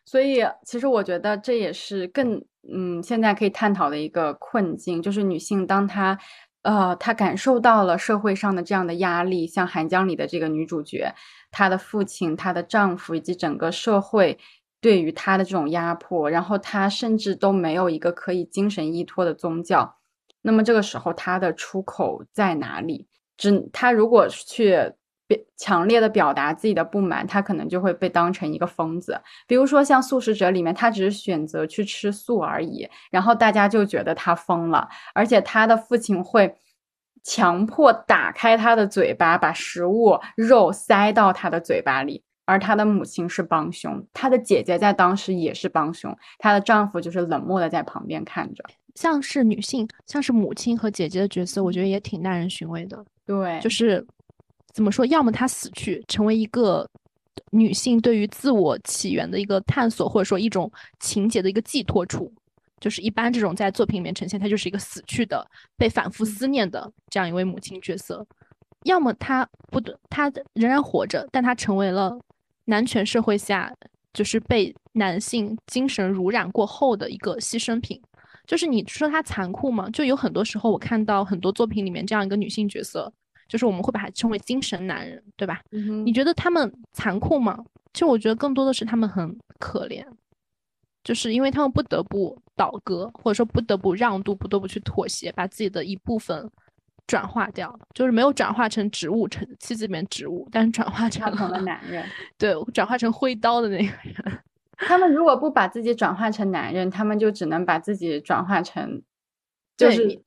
所以其实我觉得这也是更嗯，现在可以探讨的一个困境，就是女性当她。呃，他感受到了社会上的这样的压力，像《寒江》里的这个女主角，她的父亲、她的丈夫以及整个社会对于她的这种压迫，然后她甚至都没有一个可以精神依托的宗教。那么这个时候，她的出口在哪里？只她如果去。强烈的表达自己的不满，他可能就会被当成一个疯子。比如说像素食者里面，他只是选择去吃素而已，然后大家就觉得他疯了。而且他的父亲会强迫打开他的嘴巴，把食物肉塞到他的嘴巴里。而他的母亲是帮凶，他的姐姐在当时也是帮凶，她的丈夫就是冷漠的在旁边看着。像是女性，像是母亲和姐姐的角色，我觉得也挺耐人寻味的。对，就是。怎么说？要么她死去，成为一个女性对于自我起源的一个探索，或者说一种情节的一个寄托处。就是一般这种在作品里面呈现，她就是一个死去的、被反复思念的这样一位母亲角色。要么她不得，她仍然活着，但她成为了男权社会下就是被男性精神濡染过后的一个牺牲品。就是你说她残酷吗？就有很多时候我看到很多作品里面这样一个女性角色。就是我们会把它称为精神男人，对吧？你觉得他们残酷吗？其实我觉得更多的是他们很可怜，就是因为他们不得不倒戈，或者说不得不让渡，不得不去妥协，把自己的一部分转化掉，就是没有转化成植物，成妻子里面植物，但是转化成了男人，<laughs> 对，转化成挥刀的那个人。<laughs> 他们如果不把自己转化成男人，他们就只能把自己转化成，就是。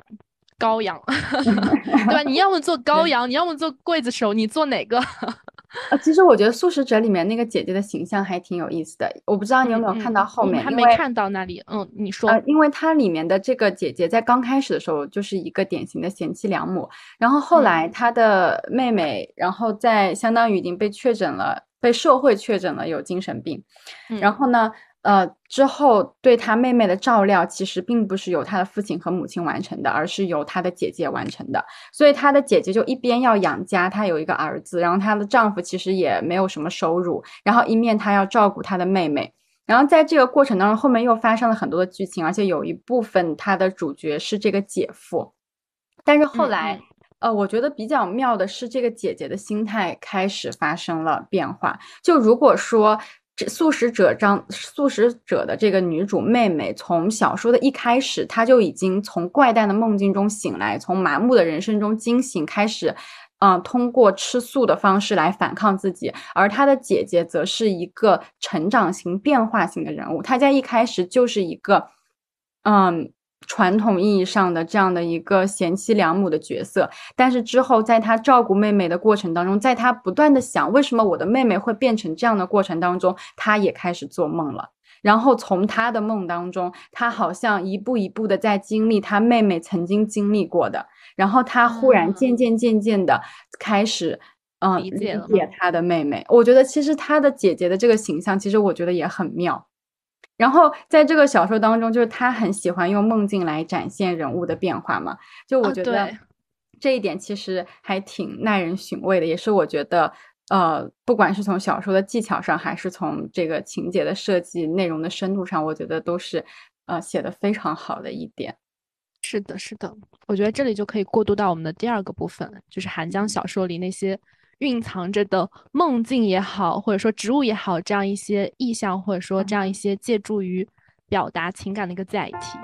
羔羊，<laughs> <laughs> 对吧？你要么做羔羊，你要么做刽子手，你做哪个？啊，<laughs> 其实我觉得《素食者》里面那个姐姐的形象还挺有意思的。我不知道你有没有看到后面，还没看到那里。嗯，你说。呃，因为它里面的这个姐姐在刚开始的时候就是一个典型的贤妻良母，然后后来她的妹妹，然后在相当于已经被确诊了，被社会确诊了有精神病，然后呢？呃，之后对他妹妹的照料，其实并不是由他的父亲和母亲完成的，而是由他的姐姐完成的。所以他的姐姐就一边要养家，她有一个儿子，然后她的丈夫其实也没有什么收入，然后一面她要照顾她的妹妹，然后在这个过程当中，后面又发生了很多的剧情，而且有一部分他的主角是这个姐夫。但是后来，呃，我觉得比较妙的是，这个姐姐的心态开始发生了变化。就如果说。这素食者张素食者的这个女主妹妹，从小说的一开始，她就已经从怪诞的梦境中醒来，从麻木的人生中惊醒，开始，嗯，通过吃素的方式来反抗自己，而她的姐姐则是一个成长型、变化型的人物。她在一开始就是一个，嗯，传统意义上的这样的一个贤妻良母的角色，但是之后在他照顾妹妹的过程当中，在他不断的想为什么我的妹妹会变成这样的过程当中，他也开始做梦了。然后从他的梦当中，他好像一步一步的在经历他妹妹曾经经历过的。然后他忽然渐渐渐渐的开始，嗯，理解他的妹妹。我觉得其实他的姐姐的这个形象，其实我觉得也很妙。然后在这个小说当中，就是他很喜欢用梦境来展现人物的变化嘛。就我觉得这一点其实还挺耐人寻味的，也是我觉得，呃，不管是从小说的技巧上，还是从这个情节的设计、内容的深度上，我觉得都是呃写的非常好的一点。是的，是的，我觉得这里就可以过渡到我们的第二个部分，就是韩江小说里那些蕴藏着的梦境也好，或者说植物也好，这样一些意象，或者说这样一些借助于表达情感的一个载体。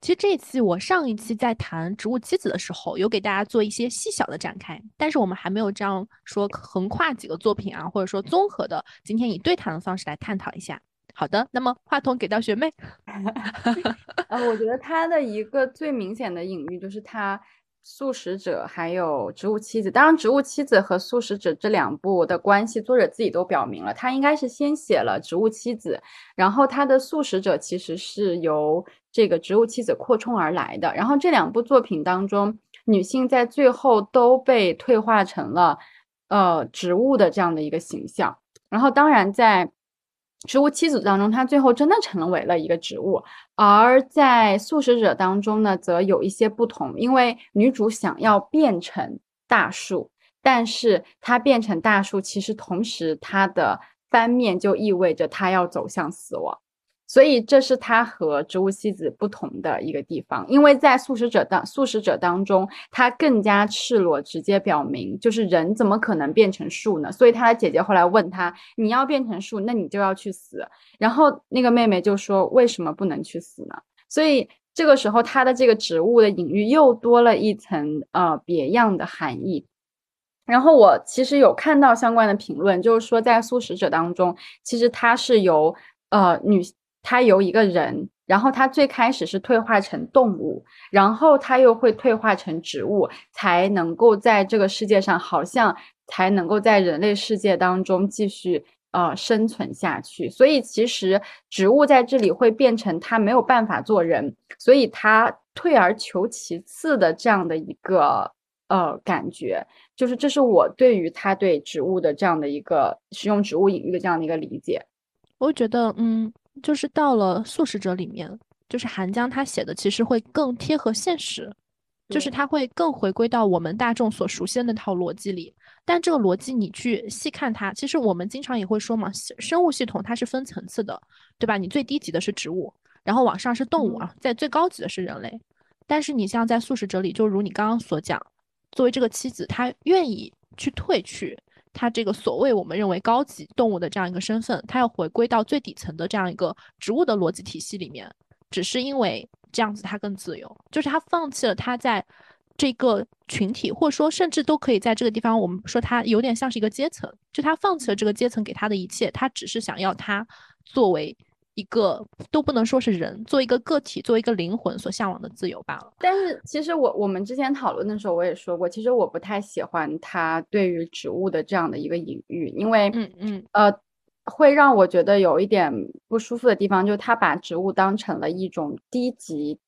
其实这一期我上一期在谈《植物妻子》的时候，有给大家做一些细小的展开，但是我们还没有这样说横跨几个作品啊，或者说综合的，今天以对谈的方式来探讨一下。好的，那么话筒给到学妹。<laughs> 呃，我觉得他的一个最明显的隐喻就是他。素食者还有植物妻子，当然，植物妻子和素食者这两部的关系，作者自己都表明了，他应该是先写了植物妻子，然后他的素食者其实是由这个植物妻子扩充而来的。然后这两部作品当中，女性在最后都被退化成了呃植物的这样的一个形象。然后，当然在。植物七组当中，她最后真的成为了一个植物；而在素食者当中呢，则有一些不同。因为女主想要变成大树，但是她变成大树，其实同时她的翻面就意味着她要走向死亡。所以这是他和植物妻子不同的一个地方，因为在素食者当素食者当中，他更加赤裸，直接表明就是人怎么可能变成树呢？所以他的姐姐后来问他：“你要变成树，那你就要去死。”然后那个妹妹就说：“为什么不能去死呢？”所以这个时候，他的这个植物的隐喻又多了一层呃别样的含义。然后我其实有看到相关的评论，就是说在素食者当中，其实它是由呃女。它由一个人，然后它最开始是退化成动物，然后它又会退化成植物，才能够在这个世界上，好像才能够在人类世界当中继续呃生存下去。所以其实植物在这里会变成它没有办法做人，所以它退而求其次的这样的一个呃感觉，就是这是我对于它对植物的这样的一个使用植物隐喻的这样的一个理解。我觉得，嗯。就是到了素食者里面，就是韩江他写的其实会更贴合现实，就是他会更回归到我们大众所熟悉的那套逻辑里。但这个逻辑你去细看它，其实我们经常也会说嘛，生物系统它是分层次的，对吧？你最低级的是植物，然后往上是动物啊，在最高级的是人类。但是你像在素食者里，就如你刚刚所讲，作为这个妻子，她愿意去退去。它这个所谓我们认为高级动物的这样一个身份，它要回归到最底层的这样一个植物的逻辑体系里面，只是因为这样子它更自由，就是它放弃了它在这个群体，或者说甚至都可以在这个地方，我们说它有点像是一个阶层，就它放弃了这个阶层给它的一切，它只是想要它作为。一个都不能说是人，做一个个体，做一个灵魂所向往的自由罢了。但是其实我我们之前讨论的时候，我也说过，其实我不太喜欢他对于植物的这样的一个隐喻，因为嗯嗯呃，会让我觉得有一点不舒服的地方，就是他把植物当成了一种低级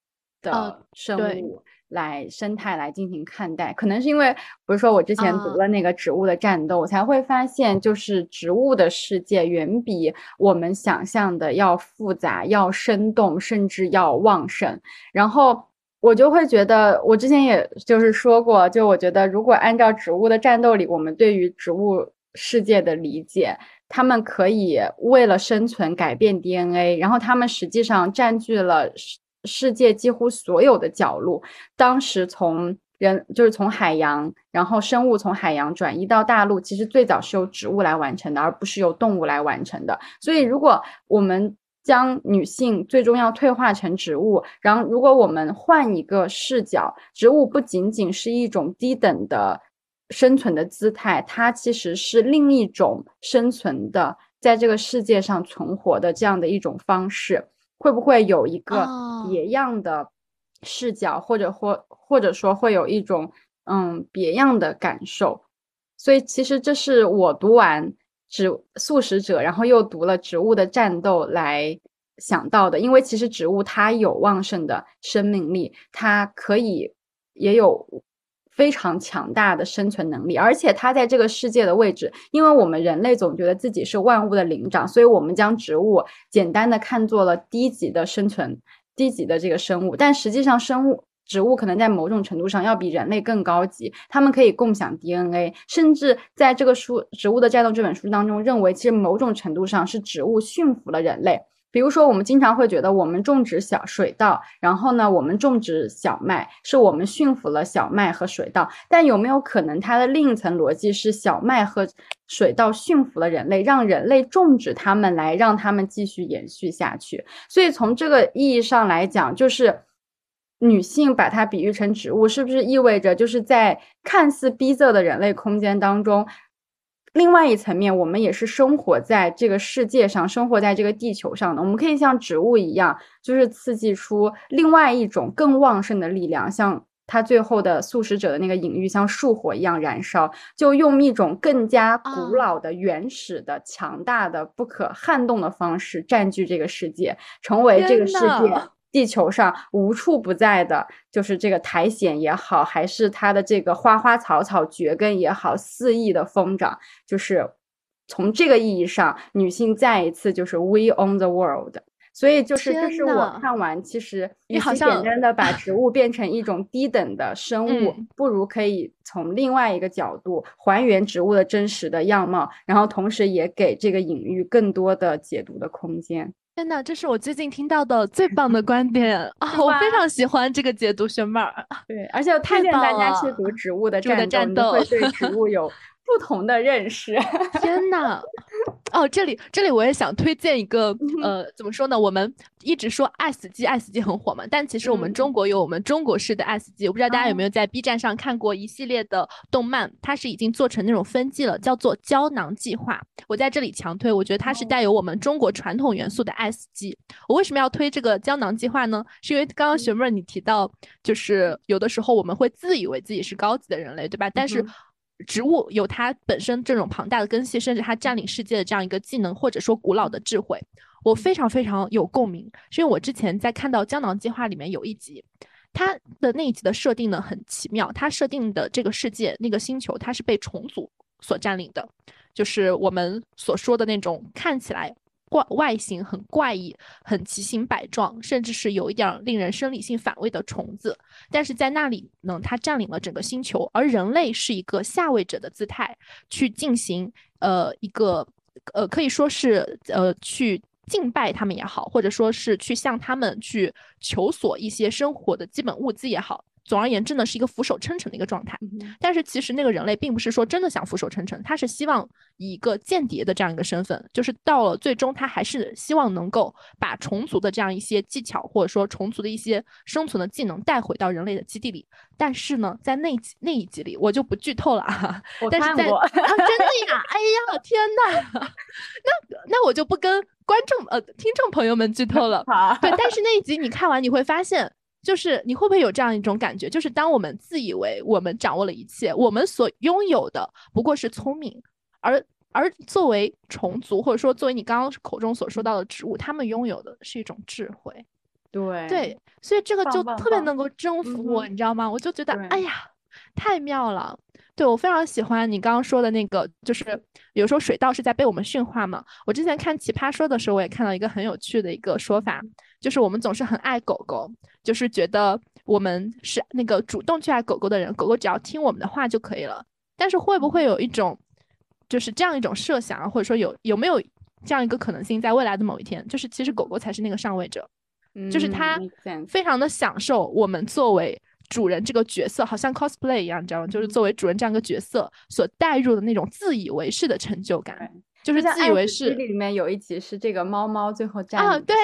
的生物。来生态来进行看待，可能是因为，比如说我之前读了那个植物的战斗，我才会发现，就是植物的世界远比我们想象的要复杂、要生动，甚至要旺盛。然后我就会觉得，我之前也就是说过，就我觉得，如果按照植物的战斗里，我们对于植物世界的理解，他们可以为了生存改变 DNA，然后他们实际上占据了。世界几乎所有的角落，当时从人就是从海洋，然后生物从海洋转移到大陆，其实最早是由植物来完成的，而不是由动物来完成的。所以，如果我们将女性最终要退化成植物。然后，如果我们换一个视角，植物不仅仅是一种低等的生存的姿态，它其实是另一种生存的，在这个世界上存活的这样的一种方式。会不会有一个别样的视角，或者或或者说会有一种嗯别样的感受？所以，其实这是我读完。植素食者，然后又读了《植物的战斗》来想到的，因为其实植物它有旺盛的生命力，它可以也有非常强大的生存能力，而且它在这个世界的位置，因为我们人类总觉得自己是万物的灵长，所以我们将植物简单的看作了低级的生存、低级的这个生物，但实际上生物。植物可能在某种程度上要比人类更高级，它们可以共享 DNA，甚至在这个书《植物的战斗》这本书当中，认为其实某种程度上是植物驯服了人类。比如说，我们经常会觉得我们种植小水稻，然后呢，我们种植小麦，是我们驯服了小麦和水稻。但有没有可能，它的另一层逻辑是小麦和水稻驯服了人类，让人类种植它们来让它们继续延续下去？所以从这个意义上来讲，就是。女性把它比喻成植物，是不是意味着就是在看似逼仄的人类空间当中，另外一层面，我们也是生活在这个世界上，生活在这个地球上的。我们可以像植物一样，就是刺激出另外一种更旺盛的力量，像它最后的素食者的那个隐喻，像树火一样燃烧，就用一种更加古老的、原始的、强大的、不可撼动的方式占据这个世界，成为这个世界。地球上无处不在的，就是这个苔藓也好，还是它的这个花花草草蕨根也好，肆意的疯长。就是从这个意义上，女性再一次就是 we own the world。所以就是这是我看完，其实与其简单的把植物变成一种低等的生物，不如可以从另外一个角度还原植物的真实的样貌，然后同时也给这个隐喻更多的解读的空间。天呐，这是我最近听到的最棒的观点 <laughs> 啊！我非常喜欢这个解读，学妹儿。对，而且我 <laughs> 推荐大家去读《植物的战斗》，会对植物有。不同的认识，<laughs> 天呐！哦，这里这里我也想推荐一个，呃，怎么说呢？我们一直说爱死机，爱死机很火嘛，但其实我们中国有我们中国式的爱死机，我不知道大家有没有在 B 站上看过一系列的动漫，它是已经做成那种分季了，叫做《胶囊计划》。我在这里强推，我觉得它是带有我们中国传统元素的爱死机。我为什么要推这个《胶囊计划》呢？是因为刚刚学妹你提到，就是有的时候我们会自以为自己是高级的人类，对吧？但是植物有它本身这种庞大的根系，甚至它占领世界的这样一个技能，或者说古老的智慧，我非常非常有共鸣。是因为我之前在看到《胶囊计划》里面有一集，它的那一集的设定呢很奇妙，它设定的这个世界那个星球，它是被重组所占领的，就是我们所说的那种看起来。怪外形很怪异，很奇形百状，甚至是有一点令人生理性反胃的虫子。但是在那里呢，它占领了整个星球，而人类是一个下位者的姿态去进行呃一个呃可以说是呃去敬拜他们也好，或者说是去向他们去求索一些生活的基本物资也好。总而言之呢，是一个俯首称臣的一个状态。但是其实那个人类并不是说真的想俯首称臣，他是希望以一个间谍的这样一个身份，就是到了最终他还是希望能够把虫族的这样一些技巧或者说虫族的一些生存的技能带回到人类的基地里。但是呢，在那那一集里我就不剧透了啊。<laughs> 但是在啊，真的呀！哎呀，天呐，<laughs> 那那我就不跟观众呃听众朋友们剧透了。<laughs> 对，但是那一集你看完你会发现。就是你会不会有这样一种感觉？就是当我们自以为我们掌握了一切，我们所拥有的不过是聪明，而而作为虫族，或者说作为你刚刚口中所说到的植物，他们拥有的是一种智慧。对对，所以这个就特别能够征服我，你知道吗？我就觉得，哎呀，太妙了。对我非常喜欢你刚刚说的那个，就是有时候水稻是在被我们驯化嘛。我之前看奇葩说的时候，我也看到一个很有趣的一个说法，就是我们总是很爱狗狗，就是觉得我们是那个主动去爱狗狗的人，狗狗只要听我们的话就可以了。但是会不会有一种，就是这样一种设想，或者说有有没有这样一个可能性，在未来的某一天，就是其实狗狗才是那个上位者，就是它非常的享受我们作为。主人这个角色，好像 cosplay 一样，你知道吗？就是作为主人这样一个角色所带入的那种自以为是的成就感，就是自以为是。里面有一集是这个猫猫最后站啊，对，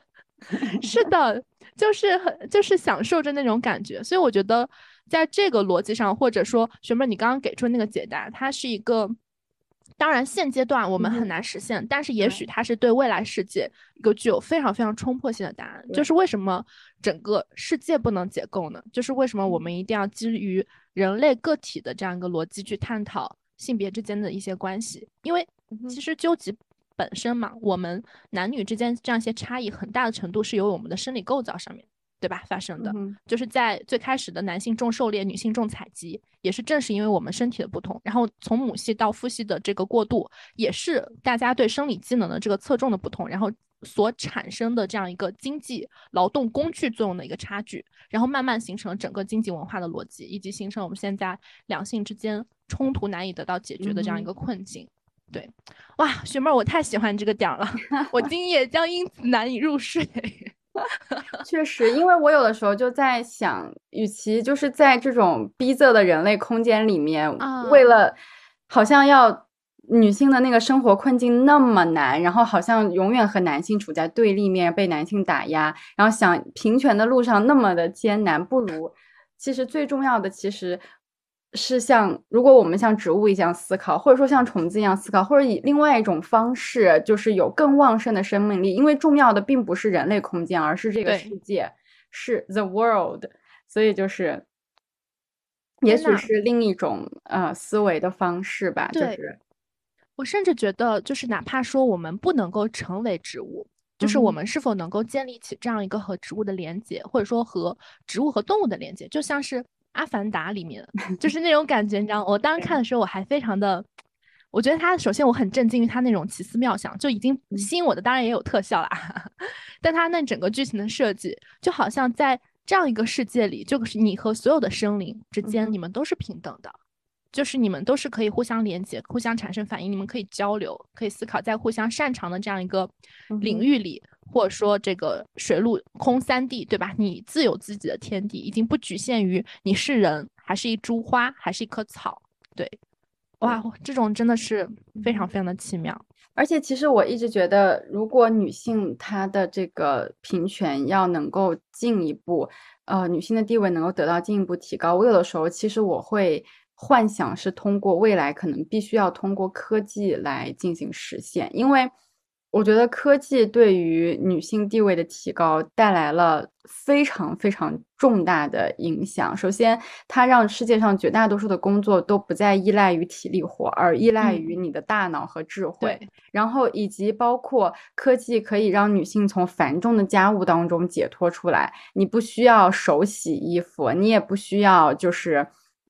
<laughs> 是的，就是很就是享受着那种感觉。所以我觉得在这个逻辑上，或者说学妹你刚刚给出的那个解答，它是一个。当然，现阶段我们很难实现，但是也许它是对未来世界一个具有非常非常冲破性的答案。就是为什么整个世界不能解构呢？就是为什么我们一定要基于人类个体的这样一个逻辑去探讨性别之间的一些关系？因为其实究极本身嘛，我们男女之间这样一些差异，很大的程度是由我们的生理构造上面。对吧？发生的就是在最开始的男性重狩猎，女性重采集，也是正是因为我们身体的不同，然后从母系到父系的这个过渡，也是大家对生理机能的这个侧重的不同，然后所产生的这样一个经济劳动工具作用的一个差距，然后慢慢形成了整个经济文化的逻辑，以及形成我们现在两性之间冲突难以得到解决的这样一个困境。对，哇，学妹，我太喜欢这个点了，<laughs> 我今夜将因此难以入睡。<laughs> 确实，因为我有的时候就在想，与其就是在这种逼仄的人类空间里面，为了好像要女性的那个生活困境那么难，然后好像永远和男性处在对立面，被男性打压，然后想平权的路上那么的艰难，不如其实最重要的其实。是像，如果我们像植物一样思考，或者说像虫子一样思考，或者以另外一种方式，就是有更旺盛的生命力。因为重要的并不是人类空间，而是这个世界，是 the world。所以就是，也许是另一种呃思维的方式吧。就是我甚至觉得，就是哪怕说我们不能够成为植物，就是我们是否能够建立起这样一个和植物的连接，或者说和植物和动物的连接，就像是。阿凡达里面 <laughs> 就是那种感觉，你知道，我当时看的时候我还非常的，我觉得他首先我很震惊于他那种奇思妙想，就已经吸引我的，当然也有特效啦，<laughs> 但他那整个剧情的设计，就好像在这样一个世界里，就是你和所有的生灵之间，你们都是平等的。就是你们都是可以互相连接、互相产生反应，你们可以交流、可以思考，在互相擅长的这样一个领域里，或者说这个水陆空三地，对吧？你自有自己的天地，已经不局限于你是人，还是一株花，还是一棵草。对，哇，这种真的是非常非常的奇妙。而且，其实我一直觉得，如果女性她的这个平权要能够进一步，呃，女性的地位能够得到进一步提高，我有的时候其实我会。幻想是通过未来，可能必须要通过科技来进行实现，因为我觉得科技对于女性地位的提高带来了非常非常重大的影响。首先，它让世界上绝大多数的工作都不再依赖于体力活，而依赖于你的大脑和智慧。然后，以及包括科技可以让女性从繁重的家务当中解脱出来，你不需要手洗衣服，你也不需要就是。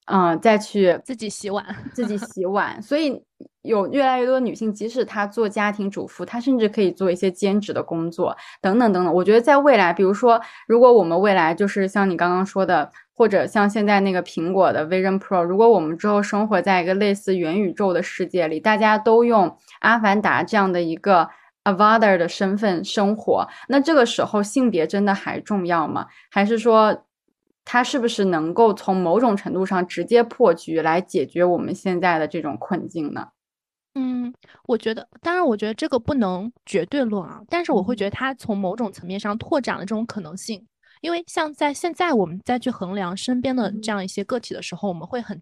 嗯，再去自己洗碗，自己洗碗。所以有越来越多的女性，即使她做家庭主妇，她甚至可以做一些兼职的工作，等等等等。我觉得在未来，比如说，如果我们未来就是像你刚刚说的，或者像现在那个苹果的 Vision Pro，如果我们之后生活在一个类似元宇宙的世界里，大家都用阿凡达这样的一个 Avatar 的身份生活，那这个时候性别真的还重要吗？还是说？它是不是能够从某种程度上直接破局来解决我们现在的这种困境呢？嗯，我觉得，当然，我觉得这个不能绝对论啊。但是我会觉得它从某种层面上拓展了这种可能性。因为像在现在我们再去衡量身边的这样一些个体的时候，我们会很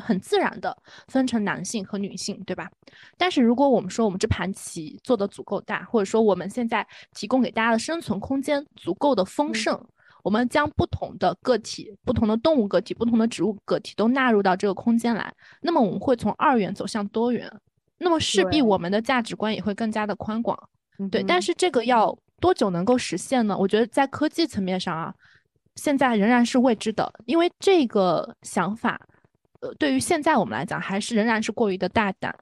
很自然的分成男性和女性，对吧？但是如果我们说我们这盘棋做的足够大，或者说我们现在提供给大家的生存空间足够的丰盛。我们将不同的个体、不同的动物个体、不同的植物个体都纳入到这个空间来，那么我们会从二元走向多元，那么势必我们的价值观也会更加的宽广。对，但是这个要多久能够实现呢？我觉得在科技层面上啊，现在仍然是未知的，因为这个想法，呃，对于现在我们来讲，还是仍然是过于的大胆，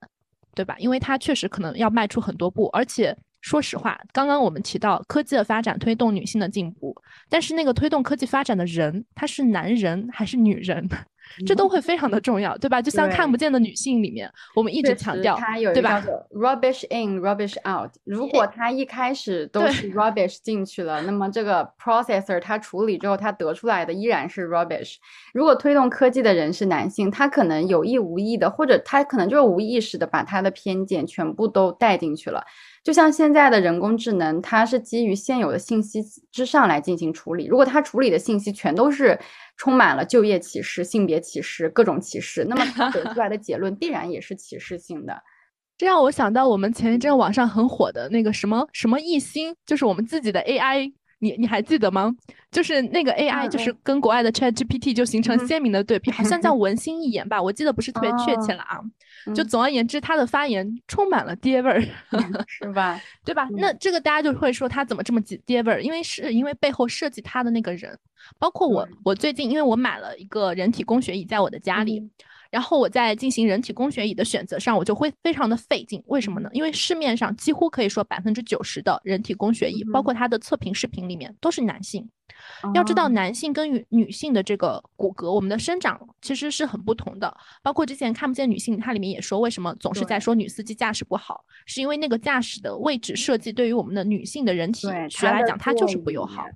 对吧？因为它确实可能要迈出很多步，而且。说实话，刚刚我们提到科技的发展推动女性的进步，但是那个推动科技发展的人，他是男人还是女人？<laughs> 这都会非常的重要，对吧？就像看不见的女性里面，我们一直强调，对吧？Rubbish in, rubbish out。如果他一开始都是 rubbish 进去了，那么这个 processor 它处理之后，它得出来的依然是 rubbish。如果推动科技的人是男性，他可能有意无意的，或者他可能就是无意识的把他的偏见全部都带进去了。就像现在的人工智能，它是基于现有的信息之上来进行处理。如果它处理的信息全都是充满了就业歧视、性别歧视、各种歧视，那么它得出来的结论必然也是歧视性的。<laughs> 这让我想到我们前一阵网上很火的那个什么什么艺兴，就是我们自己的 AI。你你还记得吗？就是那个 AI，就是跟国外的 ChatGPT 就形成鲜明的对比，好像叫 <laughs> 文心一言吧，我记得不是特别确切了啊。就总而言之，他的发言充满了爹味儿，<laughs> 是吧？对吧？那这个大家就会说他怎么这么爹味儿？因为是因为背后设计他的那个人，包括我，我最近因为我买了一个人体工学椅在我的家里。然后我在进行人体工学椅的选择上，我就会非常的费劲。为什么呢？因为市面上几乎可以说百分之九十的人体工学椅，包括它的测评视频里面都是男性。要知道，男性跟女女性的这个骨骼，我们的生长其实是很不同的。包括之前看不见女性，它里面也说，为什么总是在说女司机驾驶不好，是因为那个驾驶的位置设计对于我们的女性的人体学来讲，它就是不友好。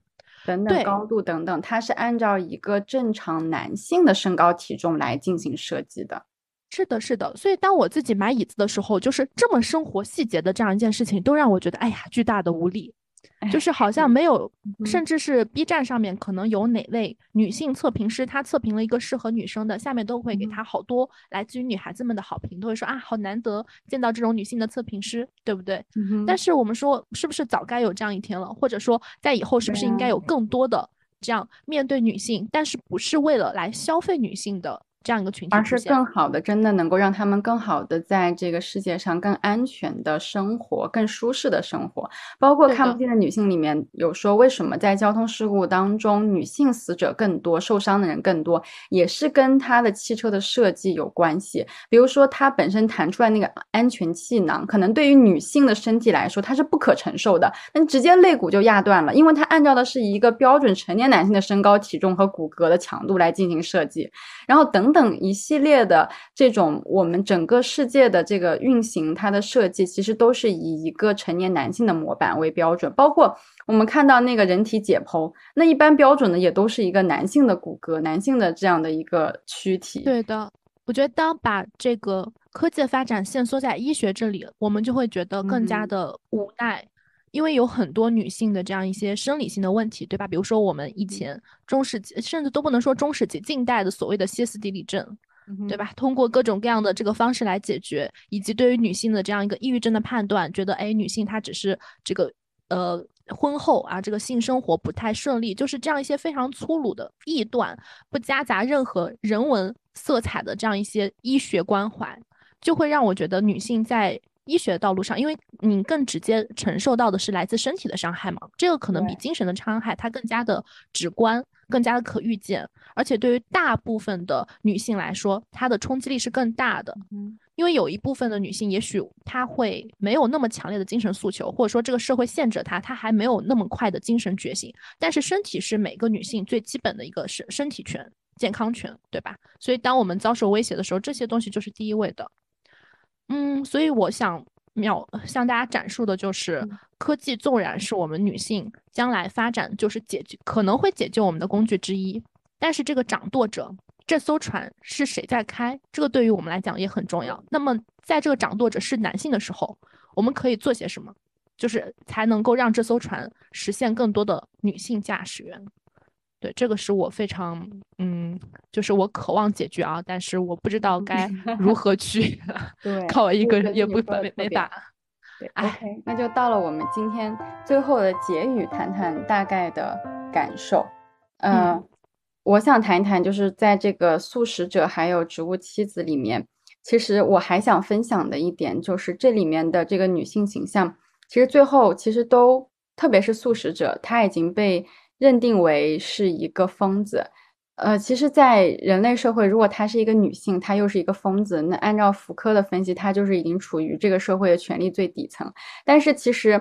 等等高度等等，它是按照一个正常男性的身高体重来进行设计的。是的，是的。所以当我自己买椅子的时候，就是这么生活细节的这样一件事情，都让我觉得，哎呀，巨大的无力。就是好像没有，甚至是 B 站上面可能有哪位女性测评师，她测评了一个适合女生的，下面都会给她好多来自于女孩子们的好评，都会说啊，好难得见到这种女性的测评师，对不对？但是我们说，是不是早该有这样一天了？或者说，在以后是不是应该有更多的这样面对女性，但是不是为了来消费女性的？这样一个群体，而是更好的，真的能够让他们更好的在这个世界上更安全的生活，更舒适的生活。包括看不见的女性里面有说，为什么在交通事故当中女性死者更多，受伤的人更多，也是跟它的汽车的设计有关系。比如说，它本身弹出来那个安全气囊，可能对于女性的身体来说它是不可承受的，那直接肋骨就压断了，因为它按照的是一个标准成年男性的身高、体重和骨骼的强度来进行设计，然后等等。等一系列的这种，我们整个世界的这个运行，它的设计其实都是以一个成年男性的模板为标准。包括我们看到那个人体解剖，那一般标准的也都是一个男性的骨骼、男性的这样的一个躯体。对的，我觉得当把这个科技的发展限缩在医学这里，我们就会觉得更加的无奈。因为有很多女性的这样一些生理性的问题，对吧？比如说我们以前中世纪，甚至都不能说中世纪，近代的所谓的歇斯底里症，对吧？通过各种各样的这个方式来解决，以及对于女性的这样一个抑郁症的判断，觉得哎，女性她只是这个呃婚后啊，这个性生活不太顺利，就是这样一些非常粗鲁的臆断，不夹杂任何人文色彩的这样一些医学关怀，就会让我觉得女性在。医学道路上，因为你更直接承受到的是来自身体的伤害嘛，这个可能比精神的伤害它更加的直观，更加的可预见，而且对于大部分的女性来说，它的冲击力是更大的。嗯，因为有一部分的女性，也许她会没有那么强烈的精神诉求，或者说这个社会限制她，她还没有那么快的精神觉醒。但是身体是每个女性最基本的一个身身体权、健康权，对吧？所以当我们遭受威胁的时候，这些东西就是第一位的。嗯，所以我想秒向大家展述的就是，科技纵然是我们女性将来发展就是解决可能会解救我们的工具之一，但是这个掌舵者，这艘船是谁在开？这个对于我们来讲也很重要。那么在这个掌舵者是男性的时候，我们可以做些什么？就是才能够让这艘船实现更多的女性驾驶员。对，这个是我非常嗯，就是我渴望解决啊，但是我不知道该如何去，<laughs> <laughs> 对，靠我一个人也不没没法。对，OK，那就到了我们今天最后的结语，谈谈大概的感受。嗯，我想谈一谈，就是在这个素食者还有植物妻子里面，其实我还想分享的一点，就是这里面的这个女性形象，其实最后其实都，特别是素食者，她已经被。认定为是一个疯子，呃，其实，在人类社会，如果她是一个女性，她又是一个疯子，那按照福柯的分析，她就是已经处于这个社会的权力最底层。但是，其实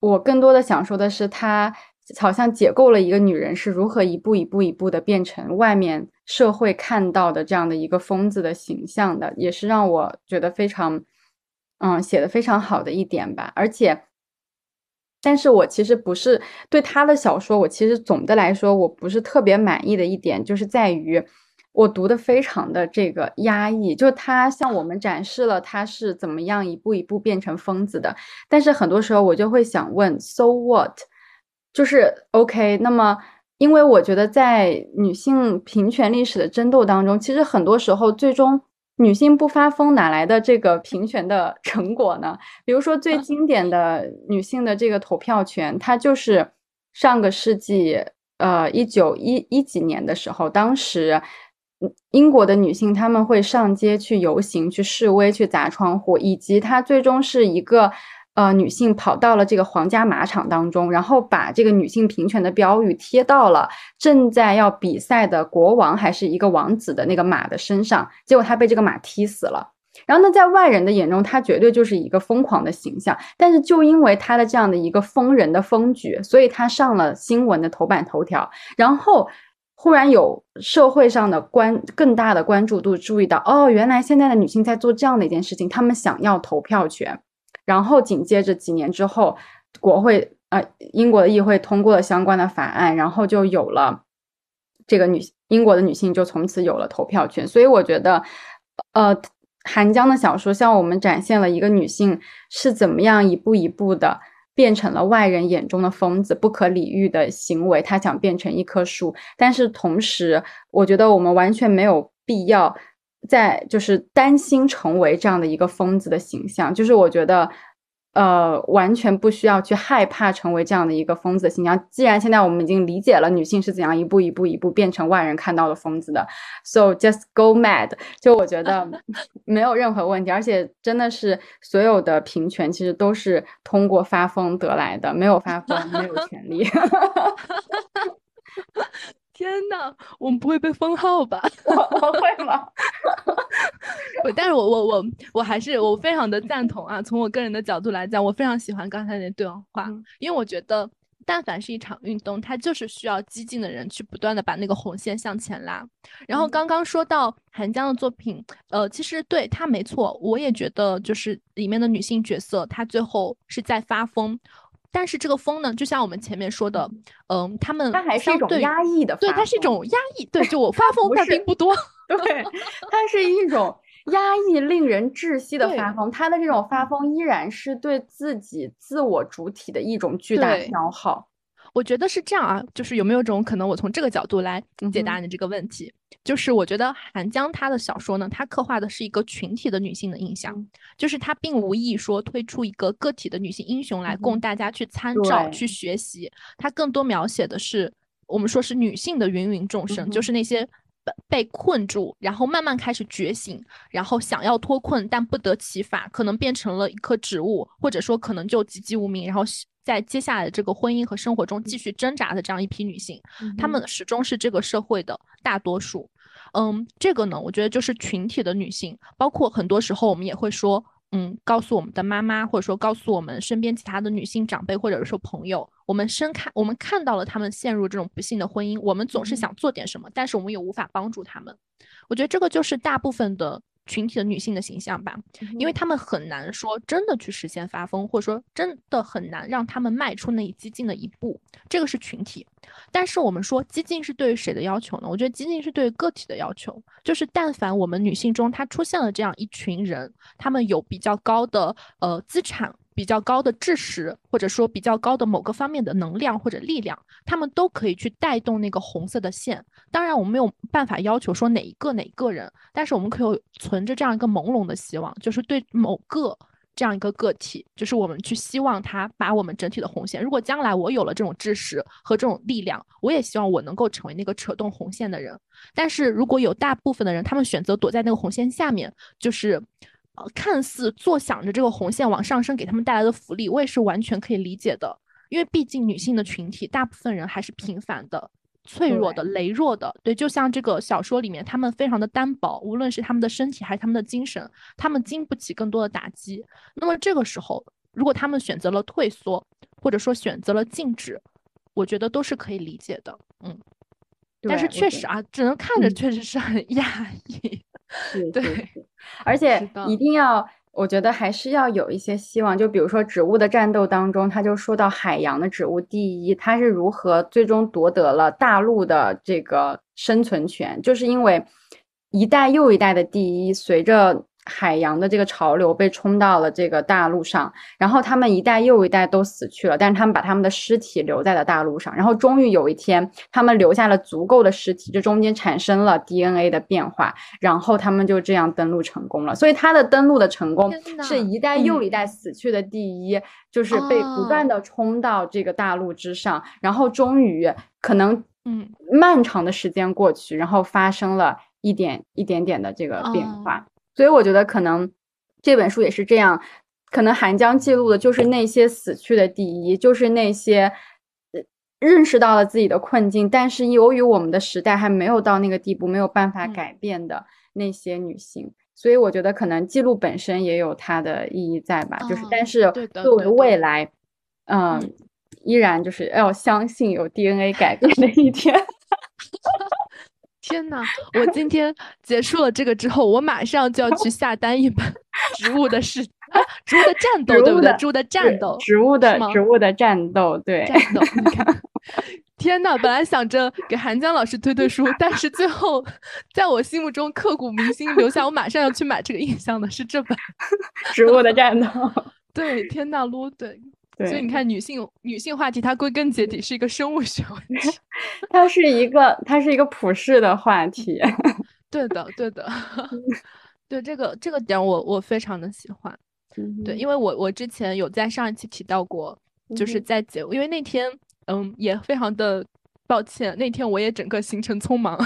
我更多的想说的是，她好像解构了一个女人是如何一步一步一步的变成外面社会看到的这样的一个疯子的形象的，也是让我觉得非常，嗯，写的非常好的一点吧。而且，但是我其实不是对他的小说，我其实总的来说我不是特别满意的一点，就是在于我读的非常的这个压抑，就他向我们展示了他是怎么样一步一步变成疯子的，但是很多时候我就会想问，so what？就是 OK，那么，因为我觉得在女性平权历史的争斗当中，其实很多时候最终女性不发疯，哪来的这个平权的成果呢？比如说最经典的女性的这个投票权，它就是上个世纪呃一九一一几年的时候，当时英国的女性她们会上街去游行、去示威、去砸窗户，以及它最终是一个。呃，女性跑到了这个皇家马场当中，然后把这个女性平权的标语贴到了正在要比赛的国王还是一个王子的那个马的身上，结果他被这个马踢死了。然后呢，在外人的眼中，他绝对就是一个疯狂的形象。但是就因为他的这样的一个疯人的疯举，所以他上了新闻的头版头条。然后忽然有社会上的关更大的关注度注意到，哦，原来现在的女性在做这样的一件事情，她们想要投票权。然后紧接着几年之后，国会呃英国的议会通过了相关的法案，然后就有了这个女英国的女性就从此有了投票权。所以我觉得，呃，韩江的小说向我们展现了一个女性是怎么样一步一步的变成了外人眼中的疯子、不可理喻的行为。她想变成一棵树，但是同时，我觉得我们完全没有必要。在就是担心成为这样的一个疯子的形象，就是我觉得，呃，完全不需要去害怕成为这样的一个疯子的形象。既然现在我们已经理解了女性是怎样一步一步一步变成外人看到的疯子的，so just go mad。<laughs> 就我觉得 <laughs> 没有任何问题，而且真的是所有的平权其实都是通过发疯得来的，没有发疯没有权利。<laughs> 天呐，我们不会被封号吧？<laughs> 我会吗？<laughs> 但是我我我我还是我非常的赞同啊！从我个人的角度来讲，我非常喜欢刚才那对话，因为我觉得，但凡是一场运动，它就是需要激进的人去不断的把那个红线向前拉。然后刚刚说到韩江的作品，呃，其实对他没错，我也觉得就是里面的女性角色，她最后是在发疯。但是这个疯呢，就像我们前面说的，嗯，他们它还是一种压抑的，对，它是一种压抑，对，就我 <laughs> 发疯但并不多，对，它是一种压抑、令人窒息的发疯。他的这种发疯依然是对自己自我主体的一种巨大消耗。我觉得是这样啊，就是有没有种可能，我从这个角度来解答你这个问题？就是我觉得韩江他的小说呢，他刻画的是一个群体的女性的印象，就是他并无意说推出一个个体的女性英雄来供大家去参照、去学习，他更多描写的是我们说是女性的芸芸众生，就是那些被困住，然后慢慢开始觉醒，然后想要脱困但不得其法，可能变成了一棵植物，或者说可能就籍籍无名，然后。在接下来的这个婚姻和生活中继续挣扎的这样一批女性，她们始终是这个社会的大多数。嗯，这个呢，我觉得就是群体的女性，包括很多时候我们也会说，嗯，告诉我们的妈妈，或者说告诉我们身边其他的女性长辈，或者是说朋友，我们深看，我们看到了她们陷入这种不幸的婚姻，我们总是想做点什么，但是我们又无法帮助她们。我觉得这个就是大部分的。群体的女性的形象吧，因为她们很难说真的去实现发疯，或者说真的很难让她们迈出那一激进的一步。这个是群体，但是我们说激进是对于谁的要求呢？我觉得激进是对于个体的要求，就是但凡我们女性中她出现了这样一群人，她们有比较高的呃资产。比较高的知识，或者说比较高的某个方面的能量或者力量，他们都可以去带动那个红色的线。当然，我们没有办法要求说哪一个哪个人，但是我们可以存着这样一个朦胧的希望，就是对某个这样一个个体，就是我们去希望他把我们整体的红线。如果将来我有了这种知识和这种力量，我也希望我能够成为那个扯动红线的人。但是如果有大部分的人，他们选择躲在那个红线下面，就是。呃，看似坐享着这个红线往上升给他们带来的福利，我也是完全可以理解的。因为毕竟女性的群体，大部分人还是平凡的、脆弱的、羸弱的。对，就像这个小说里面，他们非常的单薄，无论是他们的身体还是他们的精神，他们经不起更多的打击。那么这个时候，如果他们选择了退缩，或者说选择了静止，我觉得都是可以理解的。嗯，但是确实啊，只能看着嗯确实是很压抑。对 <laughs> 而且一定要，我觉得还是要有一些希望。就比如说《植物的战斗》当中，他就说到海洋的植物第一，它是如何最终夺得了大陆的这个生存权，就是因为一代又一代的第一，随着海洋的这个潮流被冲到了这个大陆上，然后他们一代又一代都死去了，但是他们把他们的尸体留在了大陆上，然后终于有一天，他们留下了足够的尸体，这中间产生了 DNA 的变化，然后他们就这样登陆成功了。所以他的登陆的成功是一代又嗯一代死去的第一，就是被不断哦的冲到这个大陆之上，然后终于可能嗯漫长的时间过去，然后发生了一点一点点的这个变哦化。所以我觉得可能这本书也是这样，可能韩江记录的就是那些死去的第一，就是那些。呃认识到了自己的困境，但是由于我们的时代还没有到那个地步，没有办法嗯改变的那些女性，所以我觉得可能记录本身也有它的意义在吧。就是，哦但是作为对的未来，嗯、嗯依然就是要相信有 DNA 改变的一天。天呐，我今天结束了这个之后，我马上就要去下单一本《植物的世》啊，《植物的战斗》，对不对？植物的战斗，植物的植物的战斗，对，战斗，你看。<laughs> 天呐，本来想着给韩江老师推推书，但是最后在我心目中刻骨铭心留下，我马上要去买这个印象的是这本。<laughs> 植物的战斗，<laughs> 对，天呐撸，对，所以你看，女性女性话题，它归根结底是一个生物学问题。<laughs> 它是一个它是一个普世的话题。<laughs> 对的，对的，<laughs> 对这个这个点我我非常的喜欢。对，因为我我之前有在上一期提到过，就是在结，因为那天嗯也非常的抱歉，那天我也整个行程匆忙，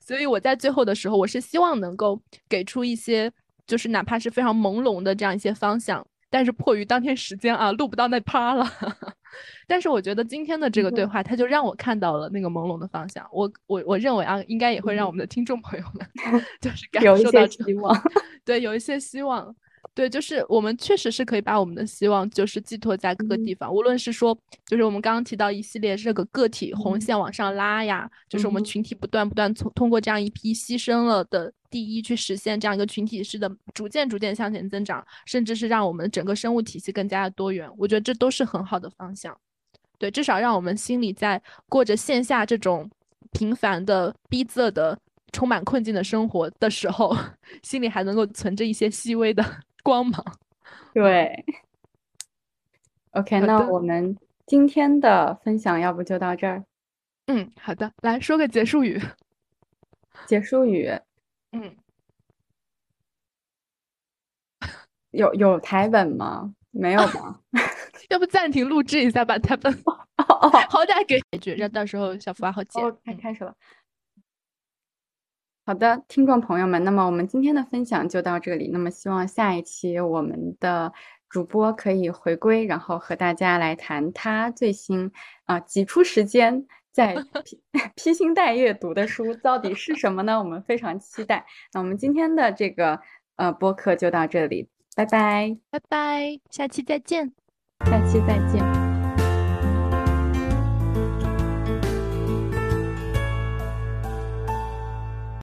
所以我在最后的时候，我是希望能够给出一些，就是哪怕是非常朦胧的这样一些方向，但是迫于当天时间啊，录不到那趴了。<laughs> 但是我觉得今天的这个对嗯话，它就让我看到了那个朦胧的方向。我我我认为啊，应该也会让我们的听众朋友们 <laughs> 就是感受到希望。<laughs> 对，有一些希望。对，就是我们确实是可以把我们的希望就是寄托在各个嗯。地方，无论是说，就是我们刚刚提到一系列这个个体红嗯。线往上拉呀，就是我们群体不断不断从通过这样一批牺牲了的第一去实现这样一个群体式的逐渐逐渐向前增长，甚至是让我们整个生物体系更加的多元，我觉得这都是很好的方向。对，至少让我们心里在过着线下这种平凡的、逼仄的、充满困境的生活的时候，<laughs> 心里还能够存着一些细微的 <laughs> 光芒。对，OK，那我们今天的分享要不就到这儿，嗯，好的，来说个结束语。<laughs> 结束语嗯，有有台本吗？没有吧？<laughs> 要不暂停录制一下吧，台本哦好歹给解决，让到时候小福娃好剪。哦，开嗯开始了。好的，听众朋友们，那么我们今天的分享就到这里。那么希望下一期我们的主播可以回归，然后和大家来谈他最新啊、挤出时间在 <laughs> 披披星戴月读的书到底是什么呢？我们非常期待。那我们今天的这个呃播客就到这里，拜拜，拜拜，下期再见。下期再见。